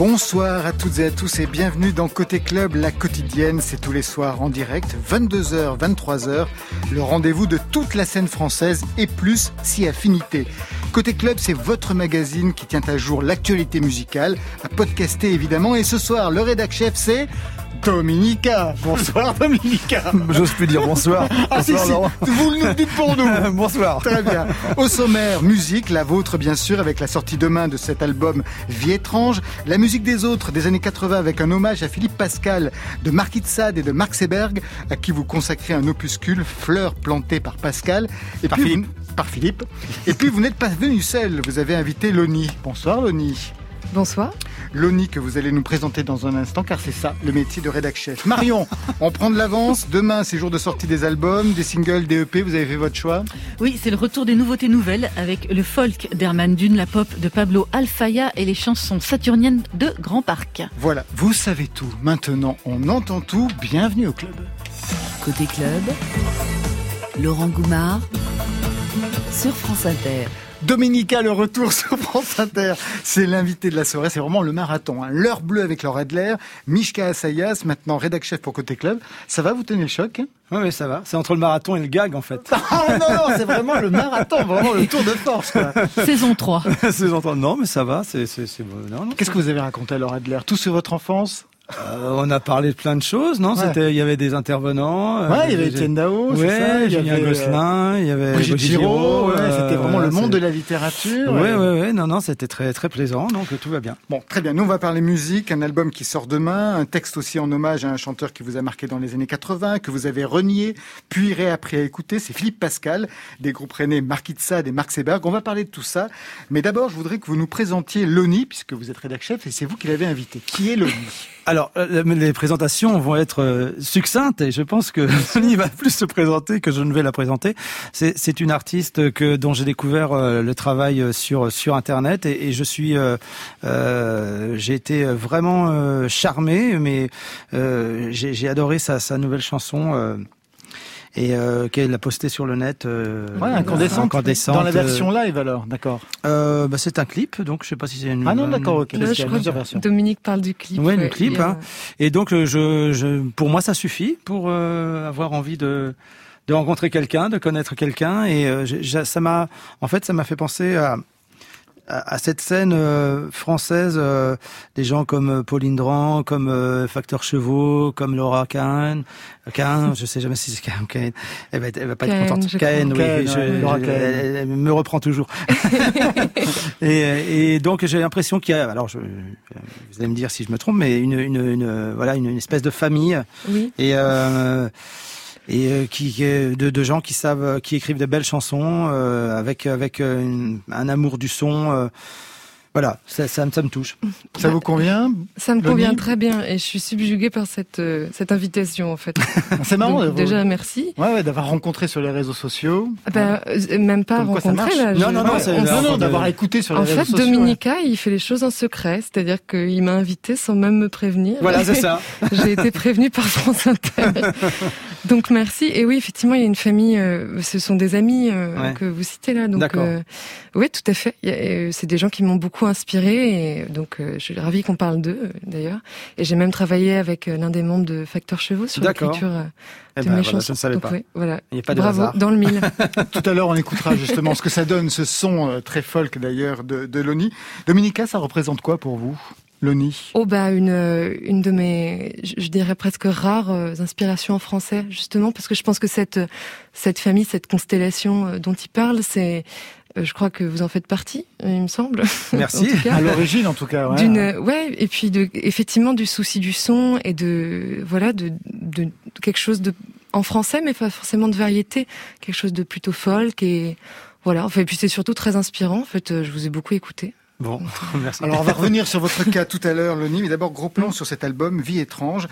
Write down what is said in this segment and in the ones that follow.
Bonsoir à toutes et à tous et bienvenue dans Côté Club, la quotidienne. C'est tous les soirs en direct, 22h, 23h, le rendez-vous de toute la scène française et plus si affinité. Côté Club, c'est votre magazine qui tient à jour l'actualité musicale, à podcaster évidemment. Et ce soir, le rédac chef, c'est Dominica. Bonsoir Dominica. J'ose plus dire bonsoir. Ah si, si. Vous nous dites pour nous. bonsoir. Très bien. Au sommaire, musique, la vôtre bien sûr, avec la sortie demain de cet album Vie étrange. La musique des autres des années 80 avec un hommage à Philippe Pascal de Marc Itzad et de Marc Seberg, à qui vous consacrez un opuscule, Fleurs plantées par Pascal. Et par Philippe. par Philippe. Et puis vous n'êtes pas venu seul, vous avez invité Loni. Bonsoir Loni. Bonsoir. Loni que vous allez nous présenter dans un instant, car c'est ça, le métier de rédac chef. Marion, on prend de l'avance. Demain, c'est jour de sortie des albums, des singles, des EP. Vous avez fait votre choix Oui, c'est le retour des nouveautés nouvelles avec le folk d'Herman Dune, la pop de Pablo Alfaya et les chansons saturniennes de Grand Parc. Voilà, vous savez tout. Maintenant, on entend tout. Bienvenue au club. Côté club, Laurent Goumard sur France Inter. Dominica, le retour sur France Inter. C'est l'invité de la soirée. C'est vraiment le marathon. Hein. L'heure bleue avec Laura Adler, Mishka Assayas, maintenant rédac chef pour Côté Club. Ça va, vous tenez le choc hein? Oui, oui, ça va. C'est entre le marathon et le gag, en fait. ah non, non, c'est vraiment le marathon, vraiment le tour de force. Quoi. Saison 3. Saison 3. Non, mais ça va. C'est, c'est, c'est... Non, non, Qu'est-ce que vous avez raconté à Laura Adler? Tout sur votre enfance? Euh, on a parlé de plein de choses, non? Ouais. C'était, il y avait des intervenants. Ouais, il y avait Étienne Dao, Ouais, ça, il y Julien avait, euh, Gosselin, il y avait Brigitte Giraud, ouais, euh, c'était vraiment le monde de la littérature. Ouais, ouais, ouais, non, non, c'était très, très plaisant, donc tout va bien. Bon, très bien. Nous, on va parler musique, un album qui sort demain, un texte aussi en hommage à un chanteur qui vous a marqué dans les années 80, que vous avez renié, puis réappris à écouter. C'est Philippe Pascal, des groupes rennais Marc Itzad et Marc Seberg. On va parler de tout ça. Mais d'abord, je voudrais que vous nous présentiez Loni, puisque vous êtes rédac chef et c'est vous qui l'avez invité. Qui est Loni? Alors, euh, les présentations vont être euh, succinctes et je pense que Sony va plus se présenter que je ne vais la présenter. C'est, une artiste que dont j'ai découvert euh, le travail sur sur internet et, et je suis euh, euh, j'ai été vraiment euh, charmé, mais euh, j'ai, j'ai adoré sa, sa nouvelle chanson. Et euh, qu'elle a posté sur le net. Euh, Ouais, incandescente. incandescente, Dans la euh, version live, alors. D'accord. euh, bah, c'est un clip, donc je sais pas si c'est une. Ah non, d'accord, ok. Là, je crois que. Dominique parle du clip. Ouais, le clip, a- hein. Et donc, euh, je, je, pour moi, ça suffit pour euh, avoir envie de, de rencontrer quelqu'un, de connaître quelqu'un. Et euh, ça m'a, en fait, ça m'a fait penser à, à, à cette scène euh, française, euh, des gens comme euh, Pauline Dran, comme euh, Facteur Chevaux, comme Laura Kahn, Kahn, je sais jamais si c'est Kahn, Kahn. Elle va, être- elle va pas Kahn, être contente. Kahn, oui, Kahn, je- ouais, Laura Kahn. elle, elle me reprend toujours. et, et donc j'ai l'impression qu'il y a, alors je, vous allez me dire si je me trompe, mais une, une, une voilà, une, une espèce de famille Oui. et euh, et euh, qui de, de gens qui savent, qui écrivent de belles chansons euh, avec avec euh, une- un amour du son. euh, voilà, ça, ça, me- ça me touche. Ça vous convient Ça me convient très bien et je suis subjuguée par cette, euh, cette invitation en fait. C'est marrant. Donc, d'avoir- déjà, merci. Ouais, ouais, d'avoir rencontré sur les réseaux sociaux. Ah bah, euh, même pas Comme quoi rencontré là. Non, je- non, non, ouais, Non, non, de- d'avoir écouté sur les En réseaux fait, sociaux. Dominica, il fait les choses en secret, c'est-à-dire qu'il m'a invité sans même me prévenir. Voilà, c'est ça. J'ai été prévenue par France Inter. Donc merci. Et oui, effectivement, il y a une famille. euh, ce sont des amis euh, Ouais. que vous citez là. Donc euh, oui, tout à fait. Il y a, euh, C'est des gens qui m'ont beaucoup inspiré. Et donc euh, je suis ravie qu'on parle d'eux euh, d'ailleurs. Et j'ai même travaillé avec l'un des membres de Facteur Chevaux sur l'écriture euh, Eh de ben, mes voilà, chansons. je ne savais Donc, pas. ouais, voilà. Il n'y a pas de Bravo, hasard. dans le mille. Tout à l'heure, on écoutera justement ce que ça donne, ce son euh, très folk d'ailleurs de, de Loni. Dominica, ça représente quoi pour vous, Loni Oh bah une euh, une de mes je dirais presque rares euh, inspirations en français justement parce que je pense que cette cette famille cette constellation euh, dont il parle c'est je crois que vous en faites partie il me semble Merci. Cas. À l'origine, en tout cas. Ouais. d'une ouais et puis de effectivement du souci du son et de voilà de de quelque chose de en français mais pas forcément de variété quelque chose de plutôt folk et voilà enfin et puis c'est surtout très inspirant en fait je vous ai beaucoup écouté Bon, merci. Alors, on va revenir sur votre cas tout à l'heure, Loni, mais d'abord, gros plan sur cet album, Vie étrange.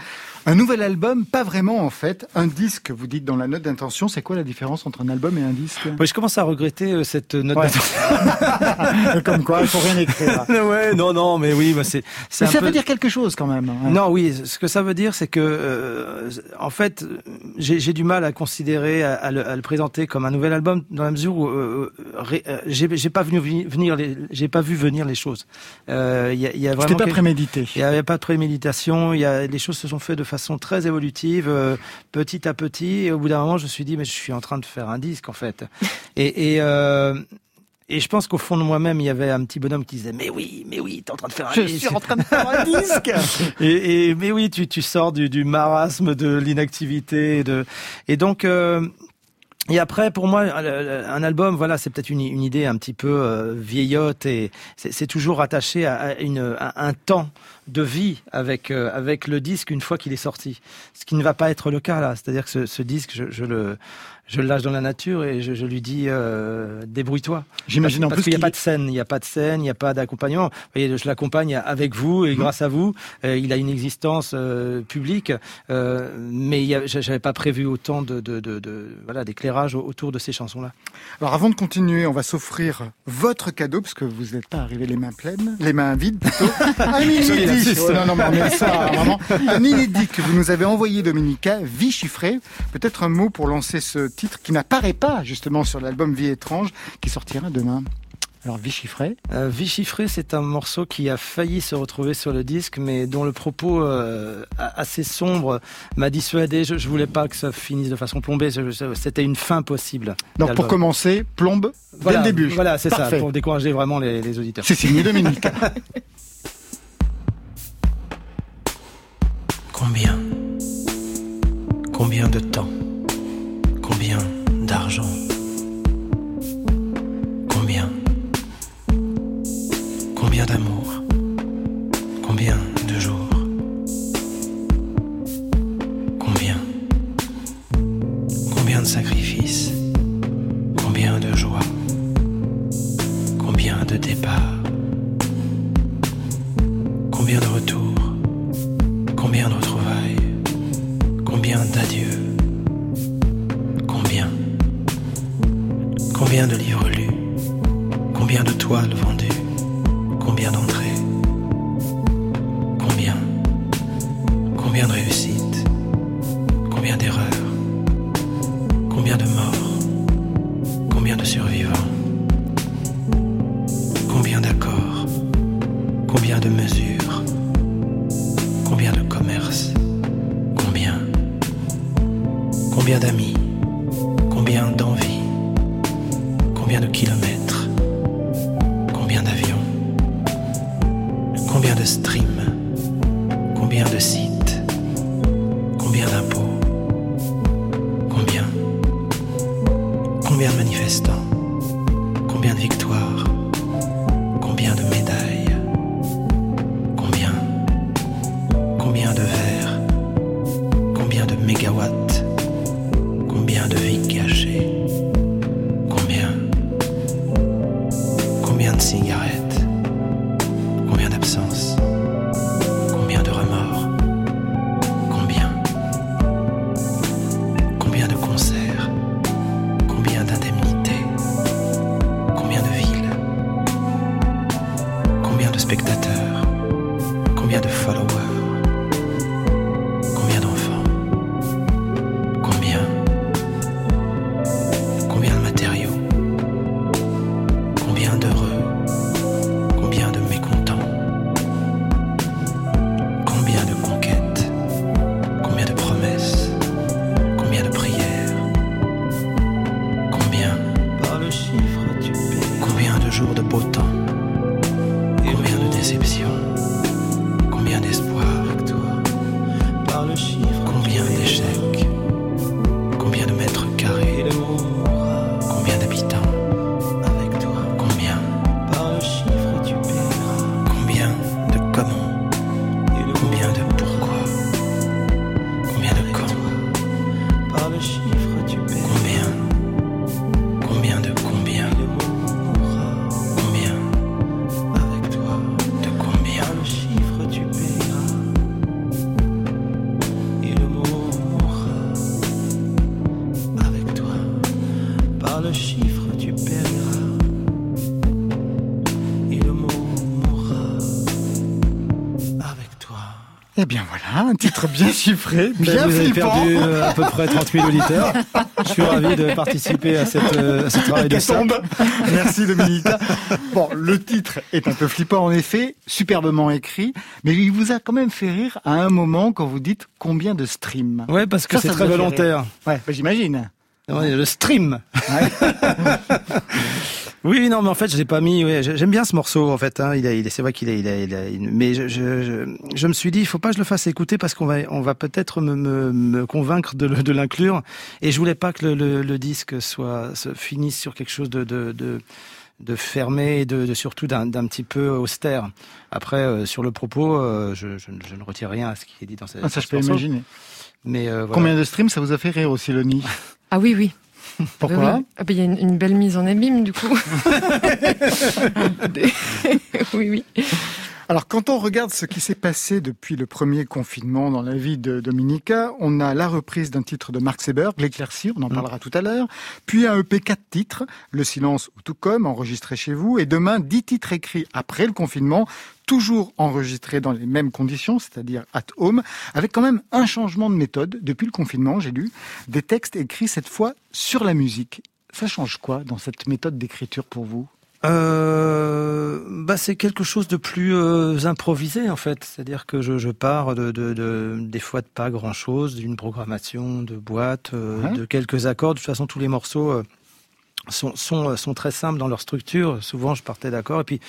Un nouvel album, pas vraiment en fait. Un disque, vous dites dans la note d'intention, c'est quoi la différence entre un album et un disque? Ouais, je commence à regretter euh, cette note Ouais. d'intention. Comme quoi, il faut rien écrire. ouais, non, non, mais oui, bah, c'est. Mais ça peu- veut dire quelque chose quand même. hein. Non, oui, ce que ça veut dire, c'est que, euh, en fait, j'ai du mal à considérer, à, à le, à le présenter comme un nouvel album, dans la mesure où euh, j'ai pas venu venir, les- j'ai pas vu venir les choses. Euh, il y, a, y a vraiment. C'était pas prémédité. Il n'y avait pas de préméditation. Il y a les choses se sont faites de façon très évolutive, euh, petit à petit. Et au bout d'un moment, je me suis dit mais je suis en train de faire un disque en fait. et, et euh, et je pense qu'au fond de moi-même, il y avait un petit bonhomme qui disait mais oui, mais oui, t'es en train de faire un disque. Je suis en train de faire un disque. et, et, mais oui, tu, tu sors du, du marasme de l'inactivité. De... Et donc, euh, et après, pour moi, un album, voilà, c'est peut-être une, idée un petit peu euh, vieillotte et c'est toujours attaché à, une, un temps de vie avec euh, avec le disque une fois qu'il est sorti. Ce qui ne va pas être le cas là. C'est-à-dire que ce, disque, je, le je le lâche dans la nature et je, je lui dis euh, débrouille-toi. J'imagine en plus qu'il n'y a pas de scène, il n'y a pas de scène, il n'y a pas d'accompagnement. Vous voyez, je l'accompagne avec vous et mmh. grâce à vous, euh, il a une existence euh, publique, euh, mais j'avais pas prévu autant de, de, de, de voilà d'éclairage autour de ces chansons-là. Alors avant de continuer, on va s'offrir votre cadeau parce que vous n'êtes pas arrivé les mains pleines, les mains vides plutôt. Oh, non, non, mais ça, vraiment. Un inédit que vous nous avez envoyé, Dominica, vie chiffrée. Peut-être un mot pour lancer ce titre qui n'apparaît pas justement sur l'album Vie étrange qui sortira demain. Alors Vie chiffrée euh, Vie chiffrée, c'est un morceau qui a failli se retrouver sur le disque, mais dont le propos euh, assez sombre m'a dissuadé. Je, je voulais pas que ça finisse de façon plombée. C'était une fin possible. Donc pour commencer, plombe voilà, dès le début. Voilà, c'est ça, pour décourager vraiment les, les auditeurs. C'est signé Dominique. Combien? Combien de temps? Combien d'argent? Combien? Combien d'amour? Combien de jours? Combien? Combien de sacrifices? Combien de joie Combien de départs? Combien de retours? Combien de livres lus Combien de toiles vendues voilà, un titre bien chiffré, bien vous avez flippant. perdu euh, à peu près 30 000 auditeurs. Je suis ravi de participer à, cette, euh, à ce travail de. Hécatombe. Merci Dominica. Bon, le titre est un peu flippant en effet, superbement écrit, mais il vous a quand même fait rire à un moment quand vous dites combien de streams? Ouais, parce que c'est très volontaire. Ouais, bah, j'imagine. Le stream. oui, non, mais en fait, je l'ai pas mis. j'ai- J'aime bien ce morceau, en fait. Hein, il a, il a- c'est vrai qu'il a, il a, il a une- mais je, je, je, je me suis dit, il faut pas que je le fasse écouter parce qu'on va, on va peut-être me, me, me convaincre de, le- de l'inclure. Et je voulais pas que le, le, le disque soit se finisse sur quelque chose de, de, de et de, de surtout d'un d'un petit peu austère. Après, euh, sur le propos, euh, je, je, ne- je ne retire rien à ce qui est dit dans ce, Ah, ça, je peux imaginer. Mais euh, voilà. Combien de streams ça vous a fait rire aussi, Loni Ah oui, oui. Pourquoi Oui, oui. Ah ben, Il y a une, une belle mise en abîme, du coup. oui, oui. Alors, quand on regarde ce qui s'est passé depuis le premier confinement dans la vie de Dominica, on a la reprise d'un titre de Mark Seberg, L'éclaircie, on en parlera tout à l'heure, puis un EP 4 titres, Le silence ou tout comme, enregistré chez vous, et demain 10 titres écrits après le confinement, toujours enregistrés dans les mêmes conditions, c'est-à-dire at home, avec quand même un changement de méthode depuis le confinement, j'ai lu, des textes écrits cette fois sur la musique. Ça change quoi dans cette méthode d'écriture pour vous? Euh, bah c'est quelque chose de plus euh, improvisé en fait, c'est-à-dire que je, je pars de, de, de des fois de pas grand chose, d'une programmation de boîte, euh, Ouais. de quelques accords. De toute façon, tous les morceaux euh, sont, sont sont très simples dans leur structure. Souvent, je partais d'accord et puis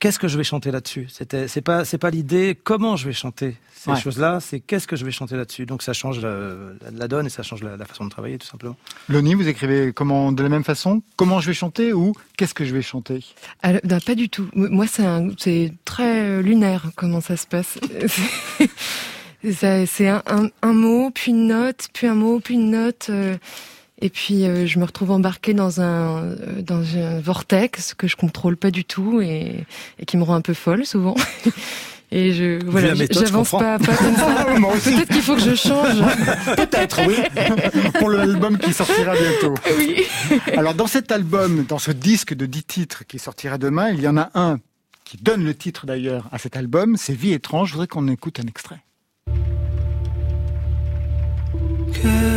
qu'est-ce que je vais chanter là-dessus? C'était c'est pas c'est pas l'idée comment je vais chanter ces Ouais. choses-là, c'est qu'est-ce que je vais chanter là-dessus? Donc ça change la, la donne et ça change la, la façon de travailler tout simplement. Loni, vous écrivez comment de la même façon? Comment je vais chanter ou qu'est-ce que je vais chanter? Alors, non, pas du tout. Moi, c'est un- c'est très euh, lunaire comment ça se passe. C'est- ça- C'est un, un- un mot, puis une note, puis un mot, puis une note. euh, et puis euh, je me retrouve embarquée dans un euh, dans un vortex que je contrôle pas du tout et, et qui me rend un peu folle souvent. Et je voilà, j'avance pas, pas comme ça. Peut-être qu'il faut que je change. peut-être, oui, pour l'album qui sortira bientôt. Oui. Alors, dans cet album, dans ce disque de 10 titres qui sortira demain, il y en a un qui donne le titre d'ailleurs à cet album, c'est Vie étrange. Je voudrais qu'on écoute un extrait. Quelle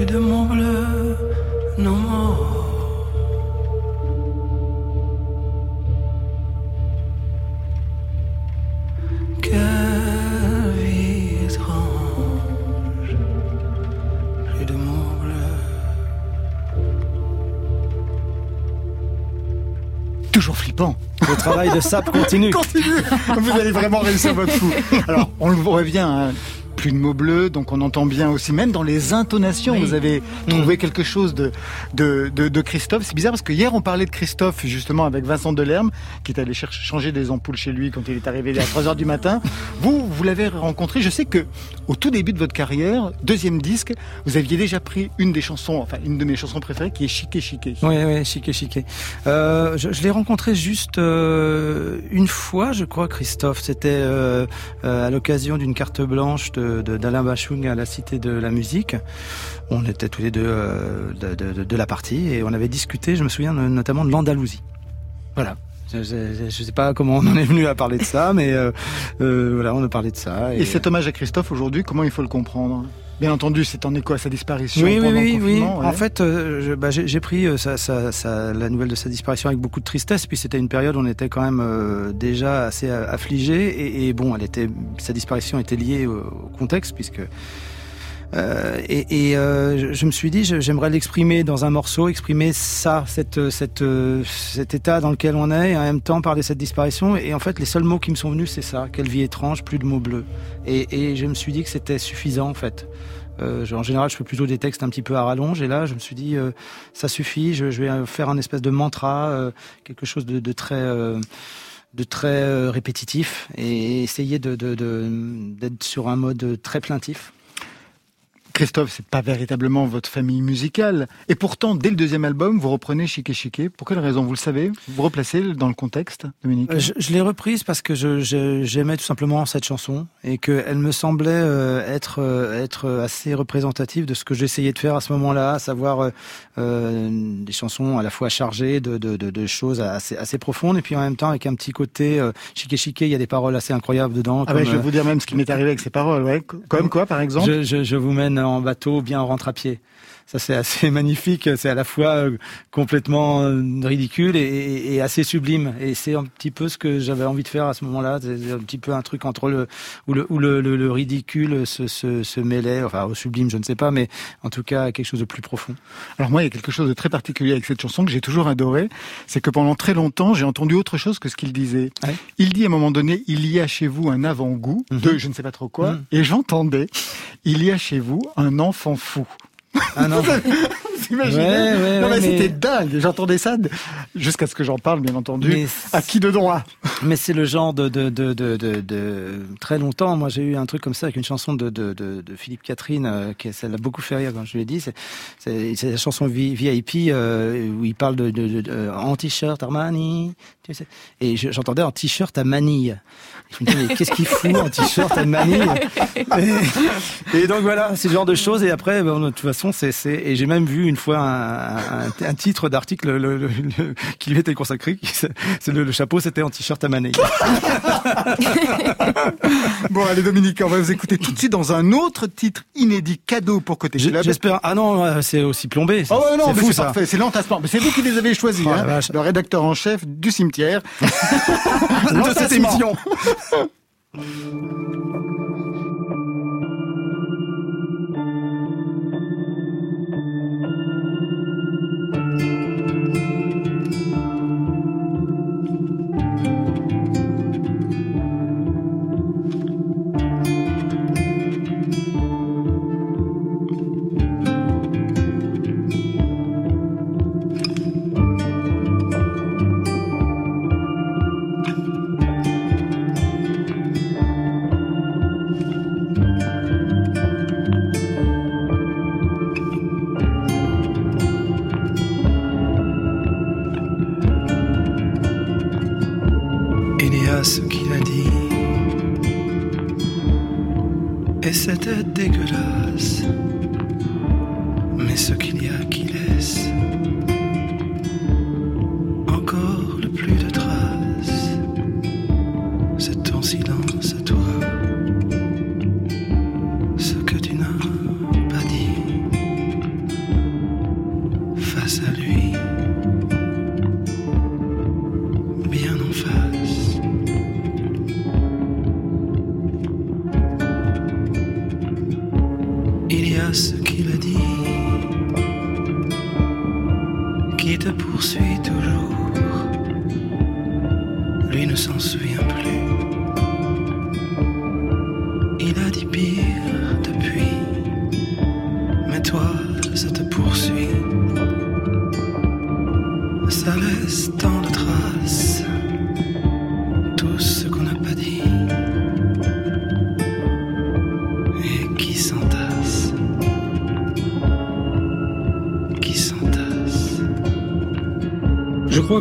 plus de mon bleu, non mort. Quelle vie étrange, plus de mon bleu. Toujours flippant. Le travail de sap continue. Continue Vous allez vraiment réussir votre coup. Alors, on le revient, hein, plus de mots bleus, donc on entend bien aussi, même dans les intonations, Oui. vous avez trouvé quelque chose de, de, de, de Christophe. C'est bizarre parce que hier, on parlait de Christophe, justement, avec Vincent Delerme, qui est allé chercher, changer des ampoules chez lui quand il est arrivé à 3 heures du matin. Vous, vous l'avez rencontré. Je sais que, au tout début de votre carrière, deuxième disque, vous aviez déjà pris une des chansons, enfin, une de mes chansons préférées, qui est Chiqué Chiqué. Oui, oui, chiqué, chiqué. Euh, je je l'ai rencontré juste euh, une fois, je crois, Christophe. C'était euh, à l'occasion d'une carte blanche de- d'Alain Bachung à la Cité de la Musique. On était tous les deux euh, de, de- de- de la partie et on avait discuté, je me souviens no- notamment de l'Andalousie. Voilà. Je ne sais pas comment on en est venu à parler de ça, mais euh, euh, voilà, on a parlé de ça. Et cet hommage à Christophe aujourd'hui, comment il faut le comprendre? Bien entendu, c'est en écho à sa disparition Oui, oui, pendant oui, le oui. ouais. En fait, euh, bah, j'ai pris euh, sa- sa- sa- la nouvelle de sa disparition avec beaucoup de tristesse. Puis c'était une période où on était quand même euh, déjà assez affligé. Et, et bon, elle était, sa disparition était liée au, au contexte puisque. Euh, et et, euh, je- je me suis dit, j'aimerais l'exprimer dans un morceau, exprimer ça, cette, cette, euh, cet état dans lequel on est, et en même temps parler de cette disparition. Et en fait, les seuls mots qui me sont venus, c'est ça quelle vie étrange, plus de mots bleus. Et, et je me suis dit que c'était suffisant en fait. Euh, en général, je fais plutôt des textes un petit peu à rallonge, et là, je me suis dit, euh, ça suffit. Je, je vais faire un espèce de mantra, euh, quelque chose de, de très, euh, de très euh, répétitif, et essayer de de- de- d'être sur un mode très plaintif. Christophe, c'est pas véritablement votre famille musicale. Et pourtant, dès le deuxième album, vous reprenez Chiquet Chiquet. Pour quelle raison Vous le savez? Vous replacez dans le contexte, Dominique? Euh, Je, l'ai reprise parce que j'aimais tout simplement cette chanson et qu'elle me semblait euh, être, euh, être assez représentative de ce que j'essayais de faire à ce moment-là, à savoir des chansons à la fois chargées de, de, de, de, choses assez, assez profondes et puis en même temps avec un petit côté Chiquet Chiquet, il y a des paroles assez incroyables dedans. Ah ben, je vais vous dire même ce qui m'est arrivé avec ces paroles. Ouais. Comme quoi, par exemple? je, je, vous mène en bateau, bien on rentre à pied. Ça c'est assez magnifique, c'est à la fois euh, complètement euh, ridicule et, et assez sublime. Et c'est un petit peu ce que j'avais envie de faire à ce moment-là. C'est un petit peu un truc entre le où le, où le, le, ridicule se, se, se, mêlait, enfin au sublime, je ne sais pas, mais en tout cas quelque chose de plus profond. Alors moi, il y a quelque chose de très particulier avec cette chanson que j'ai toujours adoré, c'est que pendant très longtemps, j'ai entendu autre chose que ce qu'il disait. Il dit à un moment donné, il y a chez vous un avant-goût mhm. de je ne sais pas trop quoi, mhm. et j'entendais, il y a chez vous un enfant fou. Ah non. Vous imaginez Non mais, c'était dingue. J'entendais ça jusqu'à ce que j'en parle, bien entendu. à qui de droit Mais c'est le genre de de, de, de, de, très longtemps. Moi, j'ai eu un truc comme ça avec une chanson de, de, de, Philippe Catherine, euh, qui ça l'a beaucoup fait rire quand je lui ai dit. C'est la chanson VIP euh, où il parle de, en t-shirt Armani. Tu sais. Et j'entendais en t-shirt à manille. Je me dis mais qu'est-ce qu'il fout en t-shirt à manille et, donc voilà, c'est ce genre de choses. Et après, bon, de toute façon, c'est et j'ai même vu une fois un, un, titre d'article qui lui était consacré. C'est le, chapeau, c'était en t-shirt à manille. bon, allez Dominique, on va vous écouter tout de suite dans un autre titre inédit cadeau pour côté club. J'espère. Ah non, c'est aussi plombé. Oh non, c'est parfait. C'est l'entassement. Mais c'est vous qui les avez choisis, oh hein, le rédacteur en chef du cimetière de cette émission.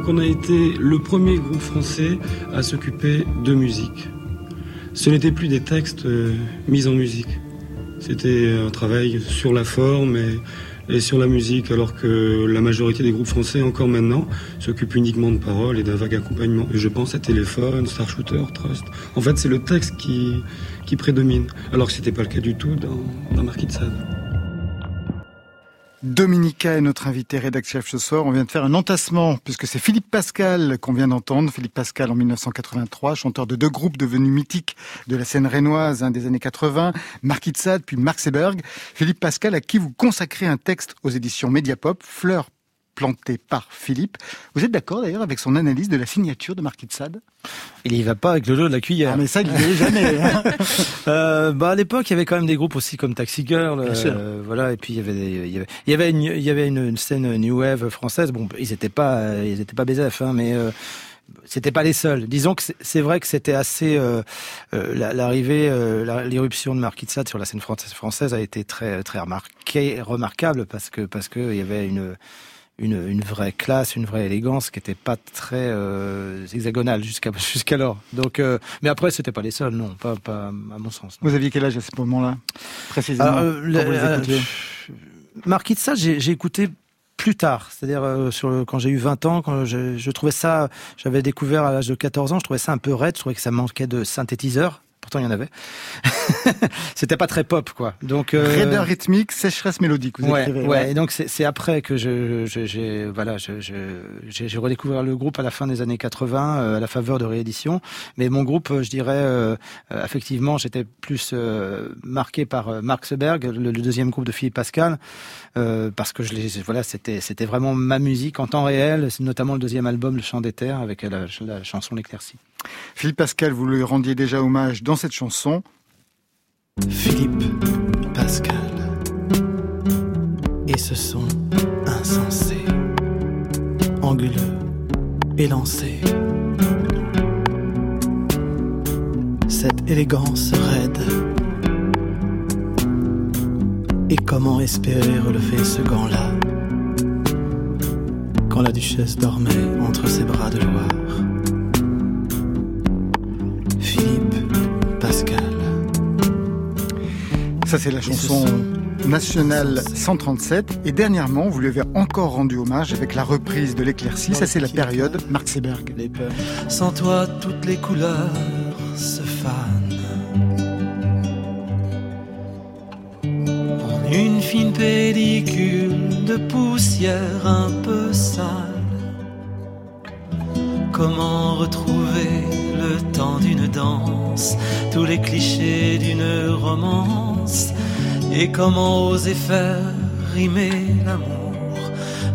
qu'on a été le premier groupe français à s'occuper de musique. Ce n'était plus des textes euh, mis en musique. C'était un travail sur la forme et, sur la musique, alors que la majorité des groupes français, encore maintenant, s'occupent uniquement de paroles et d'un vague accompagnement. Et je pense à Téléphone, Star Shooter, Trust. En fait, c'est le texte qui, prédomine, alors que ce n'était pas le cas du tout dans, dans Marquis de Sade. Dominica est notre invité rédacteur ce soir. On vient de faire un entassement puisque c'est Philippe Pascal qu'on vient d'entendre. Philippe Pascal en 1983, chanteur de deux groupes devenus mythiques de la scène rénoise des années 80, Mark Itzad puis Mark Seberg. Philippe Pascal à qui vous consacrez un texte aux éditions Mediapop, Fleurs planté par Philippe. Vous êtes d'accord d'ailleurs avec son analyse de la signature de Marquis de Sade? Il y va pas avec le jeu de la cuillère. Ah, mais ça, il n'y jamais. Hein. euh, bah à l'époque, il y avait quand même des groupes aussi comme Taxi Girl, euh, voilà. Et puis il y avait, il y avait, il y avait, une, il y avait une, scène new wave française. Bon, ils étaient pas, ils étaient pas BZF, hein, mais euh, c'était pas les seuls. Disons que c'est vrai que c'était assez euh, euh, l'arrivée, euh, l'éruption de Marquis de Sade sur la scène française a été très très remarquée, remarquable parce que parce que il y avait une une, une vraie classe, une vraie élégance qui n'était pas très euh, hexagonale jusqu'à jusqu'alors. Donc, euh, mais après, c'était pas les seuls, non, pas, pas à mon sens. Vous aviez quel âge à ce moment-là, précisément quand vous les Marquis de Sade, j'ai écouté plus tard, c'est-à-dire euh, sur quand j'ai eu 20 ans, quand je, je trouvais ça, j'avais découvert à l'âge de 14 ans, je trouvais ça un peu raide, je trouvais que ça manquait de synthétiseur pourtant il y en avait. C'était pas très pop, quoi. Donc euh... raideur rythmique, sécheresse mélodique. Vous ouais, écrivez, ouais. Et donc c'est après que je, j'ai voilà, j'ai redécouvert le groupe à la fin des années 80 euh, à la faveur de réédition. Mais mon groupe, je dirais, euh, euh effectivement, j'étais plus euh, marqué par euh, Mark Seberg, le, le, deuxième groupe de Philippe Pascal, parce que je les, voilà, c'était c'était vraiment ma musique en temps réel, notamment le deuxième album, Le Chant des Terres, avec la, la chanson L'éclaircie. Philippe Pascal, vous lui rendiez déjà hommage dans cette chanson. Philippe Pascal et ce son insensé, anguleux, élancé. Cette élégance raide. Et comment espérer relever ce gant-là quand la duchesse dormait entre ses bras de Loire? Ça, c'est la chanson nationale 137. Et dernièrement, vous lui avez encore rendu hommage avec la reprise de l'éclaircie. Ça, c'est la période Mark Seberg. Sans toi, toutes les couleurs se fanent. En une fine pellicule de poussière un peu sale. Comment retrouver le temps d'une danse, tous les clichés d'une romance? Et comment oser faire rimer l'amour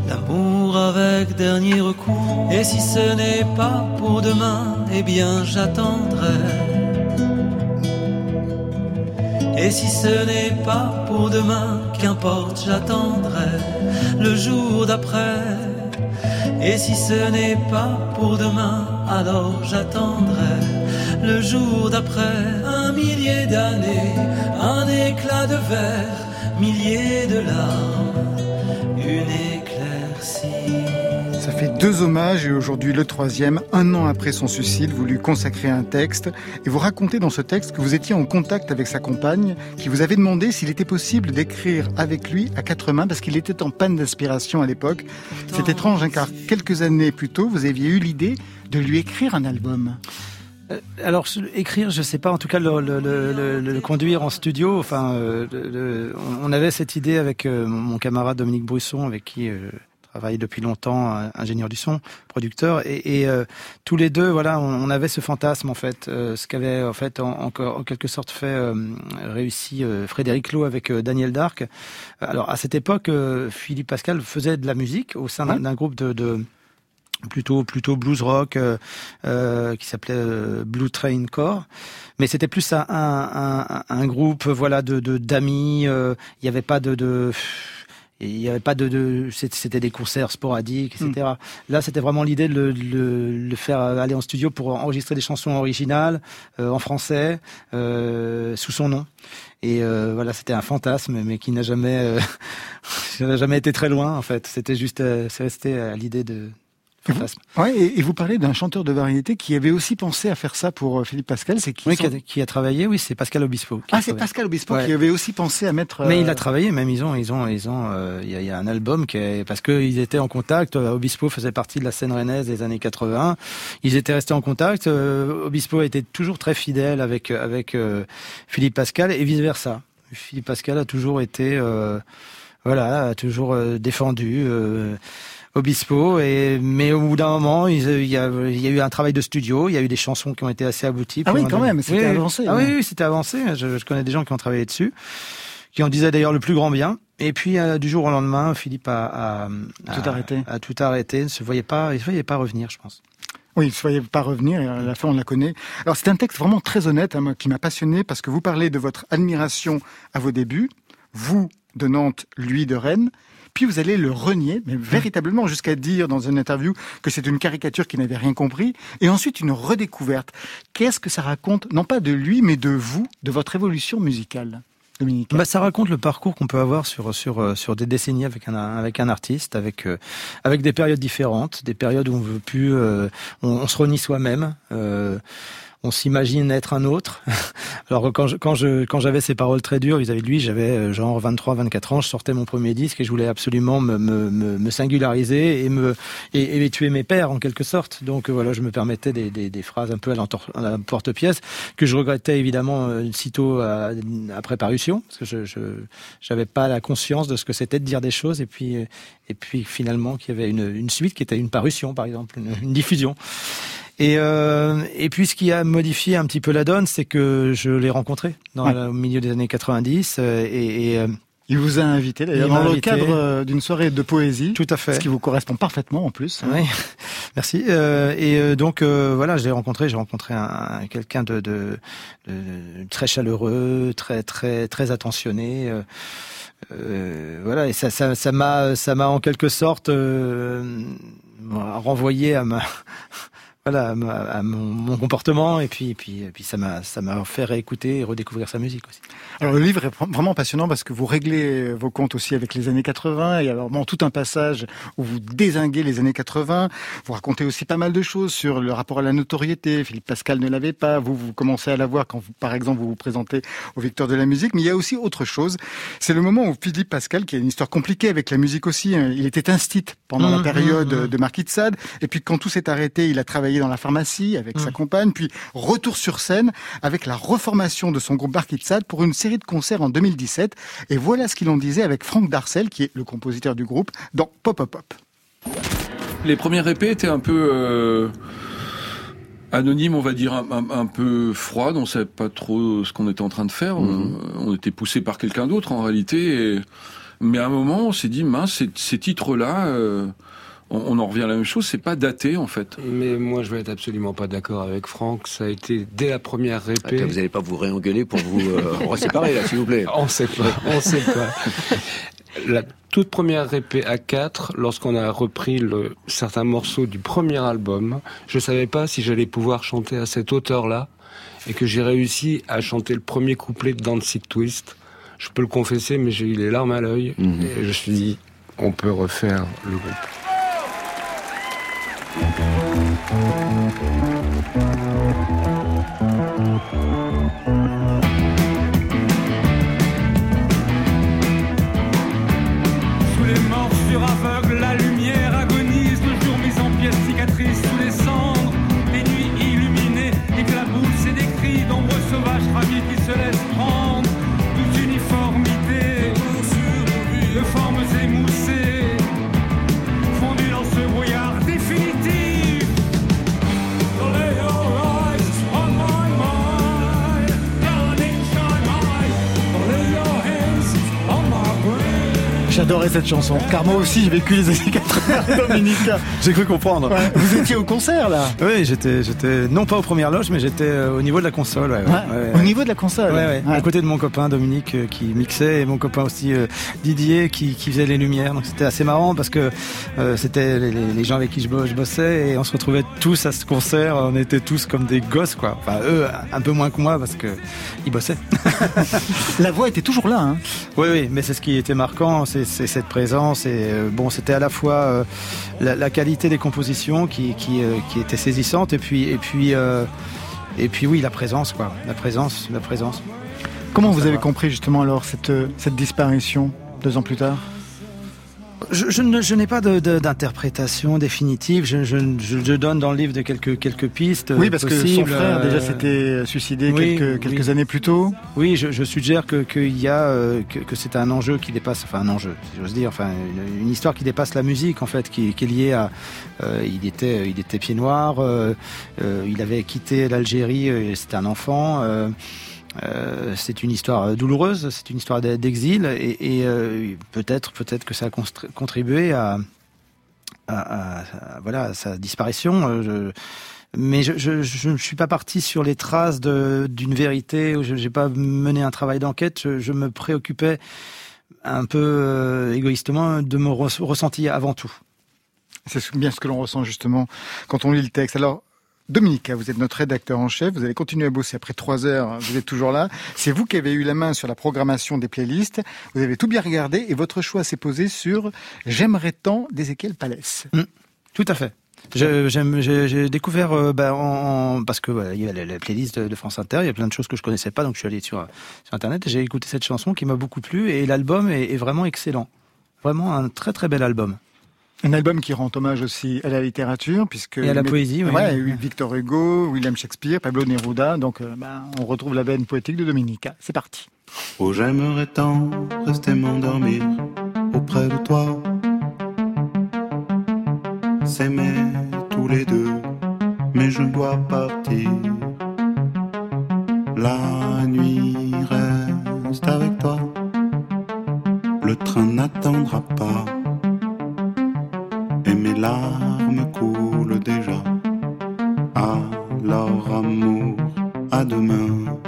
L'amour avec dernier recours Et si ce n'est pas pour demain, eh bien j'attendrai Et si ce n'est pas pour demain, qu'importe, j'attendrai le jour d'après. Et si ce n'est pas pour demain, alors j'attendrai le jour d'après un millier d'années, un éclat de verre, milliers de larmes, une éclaircie. Ça fait deux hommages et aujourd'hui le troisième, un an après son suicide, vous lui consacrez un texte et vous racontez dans ce texte que vous étiez en contact avec sa compagne qui vous avait demandé s'il était possible d'écrire avec lui à quatre mains parce qu'il était en panne d'inspiration à l'époque. C'est étrange hein, car quelques années plus tôt, vous aviez eu l'idée de lui écrire un album. Euh, alors écrire, je sais pas. En tout cas, le, le, le, le conduire en studio. Enfin, euh, on avait cette idée avec euh, mon camarade Dominique Brusson, avec qui je travaille depuis longtemps, ingénieur du son, producteur, et, et tous les deux, voilà, on, avait ce fantasme en fait, ce qu'avait en fait en, en, quelque sorte fait réussi Frédéric Lowe avec Daniel Dark. Alors à cette époque, Philippe Pascal faisait de la musique au sein d'un groupe de, de plutôt plutôt blues rock euh, euh, qui s'appelait euh, Blue Train Core mais c'était plus un, un, un, groupe voilà de d'amis il n'y avait pas de, de il n'y avait pas de, de c'était des concerts sporadiques, etc. Hmm. Là, c'était vraiment l'idée de le, le, faire aller en studio pour enregistrer des chansons originales en français sous son nom. Et voilà, c'était un fantasme, mais qui n'a jamais, n'a jamais été très loin en fait. C'était juste, c'est resté à l'idée de Ouais, et, vous parlez d'un chanteur de variété qui avait aussi pensé à faire ça pour euh, Philippe Pascal. C'est qui, oui, qui, a, travaillé, oui, c'est Pascal Obispo. Ah, c'est Pascal Obispo qui avait aussi pensé à mettre. Mais il a euh, travaillé, même ils ont, ils ont, ils ont. Euh, il y, a, un album qui est parce qu'ils étaient en contact. Obispo faisait partie de la scène rennaise des années 80. Ils étaient restés en contact. Obispo était toujours très fidèle avec avec Philippe Pascal et vice versa. Philippe Pascal a toujours été, voilà, a toujours défendu. Obispo. Et, mais au bout d'un moment, il y, a, il y, a, eu un travail de studio, il y a eu des chansons qui ont été assez abouties. Ah oui, quand même, c'était avancé. Ah oui, oui c'était avancé. Je, je, connais des gens qui ont travaillé dessus, qui en disaient d'ailleurs le plus grand bien. Et puis euh, du jour au lendemain, Philippe a, a, tout arrêté. A, tout arrêté. Ne se voyait pas, il se voyait pas revenir, je pense. Oui, il ne se voyait pas revenir, et à la fin on la connaît. Alors c'est un texte vraiment très honnête, hein, qui m'a passionné, parce que vous parlez de votre admiration à vos débuts, vous de Nantes, lui de Rennes, puis vous allez le renier, mais véritablement jusqu'à dire dans une interview que c'est une caricature qui n'avait rien compris, et ensuite une redécouverte. Qu'est-ce que ça raconte, non pas de lui, mais de vous, de votre évolution musicale Dominique? Bah, ça raconte le parcours qu'on peut avoir sur sur euh, sur des décennies avec un avec un artiste, avec euh, avec des périodes différentes, des périodes où on veut plus, euh, on, se renie soi-même. Euh, on s'imagine être un autre. Alors quand je, quand je quand j'avais ces paroles très dures vis-à-vis de lui, j'avais euh, genre 23 24 ans, je sortais mon premier disque et je voulais absolument me me, me, singulariser et me et, tuer mes pères en quelque sorte. Donc voilà, je me permettais des, des, des phrases un peu à, la porte-pièce que je regrettais évidemment euh, sitôt après parution parce que je j'avais pas la conscience de ce que c'était de dire des choses et puis et puis finalement qu'il y avait une, une suite qui était une parution par exemple, une diffusion. Et, euh, et puis ce qui a modifié un petit peu la donne, c'est que je l'ai rencontré dans, au milieu des années 90 euh, et, et euh, il vous a invité d'ailleurs dans le cadre euh, d'une soirée de poésie. Tout à fait. Ce qui vous correspond parfaitement en plus. Oui, merci. Euh, et euh, donc voilà, je l'ai rencontré. J'ai rencontré un, quelqu'un de, de, de, très chaleureux, très très très attentionné. Euh, voilà, et ça ça ça m'a ça m'a en quelque sorte renvoyé à ma voilà, à, mon, comportement et puis, et puis, et puis ça m'a, ça m'a fait réécouter et redécouvrir sa musique aussi. Alors le livre est vraiment passionnant parce que vous réglez vos comptes aussi avec les années 80 et alors bon, tout un passage où vous désinguez les années 80. Vous racontez aussi pas mal de choses sur le rapport à la notoriété. Philippe Pascal ne l'avait pas. Vous, vous commencez à l'avoir quand, vous, par exemple, vous vous présentez au Victor de la musique. Mais il y a aussi autre chose. C'est le moment où Philippe Pascal, qui a une histoire compliquée avec la musique aussi, hein, il était instit pendant la mmh, période mmh, mmh. de Marquis de Sade. Et puis quand tout s'est arrêté, il a travaillé dans la pharmacie avec sa mmh. compagne, puis retour sur scène avec la reformation de son groupe Barkitsad pour une série de concerts en 2017. Et voilà ce qu'il en disait avec Franck Darcel, qui est le compositeur du groupe, dans Pop Pop Pop. Les premières épées étaient un peu... Euh, anonymes, on va dire un, peu froides, on ne savait pas trop ce qu'on était en train de faire, mmh. on, était poussé par quelqu'un d'autre en réalité, mais à un moment on s'est dit, mince, ces, titres-là, euh, on, en revient à la même chose, c'est pas daté en fait. Mais moi je vais être absolument pas d'accord avec Franck, ça a été dès la première répé. vous n'allez pas vous réengueuler pour vous euh, séparer là s'il vous plaît. On sait pas, on sait pas. La toute première répé à 4, lorsqu'on a repris le, certains morceaux du premier album, je savais pas si j'allais pouvoir chanter à cette hauteur-là, et que j'ai réussi à chanter le premier couplet de Dancing Twist. Je peux le confesser, mais j'ai eu les larmes à l'œil, mhm. et je me suis dit, on peut refaire le groupe. Sous J'adorais cette chanson. Car moi aussi, j'ai vécu les années 80, Dominique. j'ai cru comprendre. Vous étiez au concert, là Oui, j'étais, j'étais, non pas aux premières loges, mais j'étais euh, au niveau de la console. au niveau de la console À côté de mon copain Dominique euh, qui mixait et mon copain aussi euh, Didier qui, qui faisait les lumières. Donc c'était assez marrant parce que c'était les, gens avec qui je, bossais et on se retrouvait tous à ce concert. On était tous comme des gosses, quoi. Enfin, eux, un peu moins que moi parce que ils bossaient. la voix était toujours là, hein Oui, oui, mais c'est ce qui était marquant. C'est c'est cette présence. Et euh, bon, c'était à la fois euh, la, qualité des compositions qui, qui, euh, qui, était saisissante, et puis, et puis, et puis oui, la présence, quoi. La présence, la présence. Comment vous avez compris justement alors cette, cette disparition deux ans plus tard? Je, je, je n'ai pas d'interprétation définitive. Je, je, donne dans le livre de quelques, quelques pistes. Oui, parce que son frère déjà s'était suicidé quelques, quelques années plus tôt. Oui, je, suggère que qu'il y a euh, que, que c'est un enjeu qui dépasse, enfin un enjeu, si j'ose dire, enfin une, histoire qui dépasse la musique en fait, qui, qui est liée à. Euh, il était il était pied noir. Euh, il avait quitté l'Algérie. C'était un enfant. Euh, c'est une histoire douloureuse, c'est une histoire d'exil, et, et euh, peut-être, peut-être que ça a contribué à, à, à, voilà, à sa disparition. Euh, je, mais je ne suis pas parti sur les traces d'une vérité, je n'ai pas mené un travail d'enquête, je, je, me préoccupais un peu euh, égoïstement de mon ressenti avant tout. C'est bien ce que l'on ressent justement quand on lit le texte. Alors, Dominique, vous êtes notre rédacteur en chef, vous allez continuer à bosser après trois heures, vous êtes toujours là. C'est vous qui avez eu la main sur la programmation des playlists, vous avez tout bien regardé et votre choix s'est posé sur J'aimerais tant d'Ézéchiel Palès. Mmh, tout à fait. J'ai découvert, euh, bah, parce que il y a la, playlist de, France Inter, il y a plein de choses que je connaissais pas, donc je suis allé sur, Internet et j'ai écouté cette chanson qui m'a beaucoup plu et l'album est, vraiment excellent. Vraiment un très très bel album. Un album qui rend hommage aussi à la littérature, puisque et à la poésie, oui. Ouais, Victor Hugo, William Shakespeare, Pablo Neruda, donc euh, bah, on retrouve la veine poétique de Dominique. C'est parti. Oh, j'aimerais tant rester m'endormir auprès de toi s'aimer tous les deux, mais je dois partir. La nuit reste avec toi, le train n'attendra pas, mes larmes coulent déjà. Alors amour, à demain.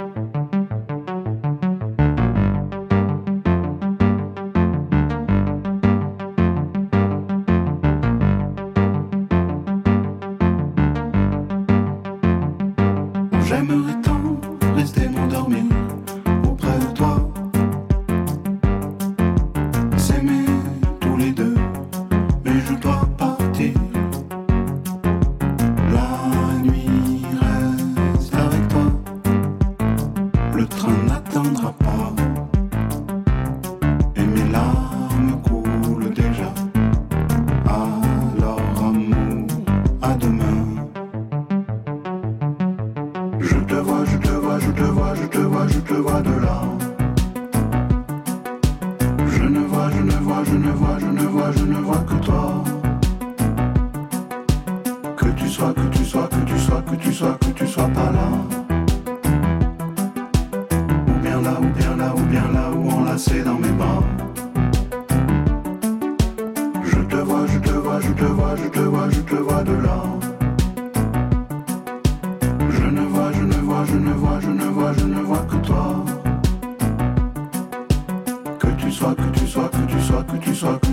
de l'or. Je ne vois, je ne vois, je ne vois, je ne vois, je ne vois que toi. Que tu sois, que tu sois, que tu sois, que tu sois, que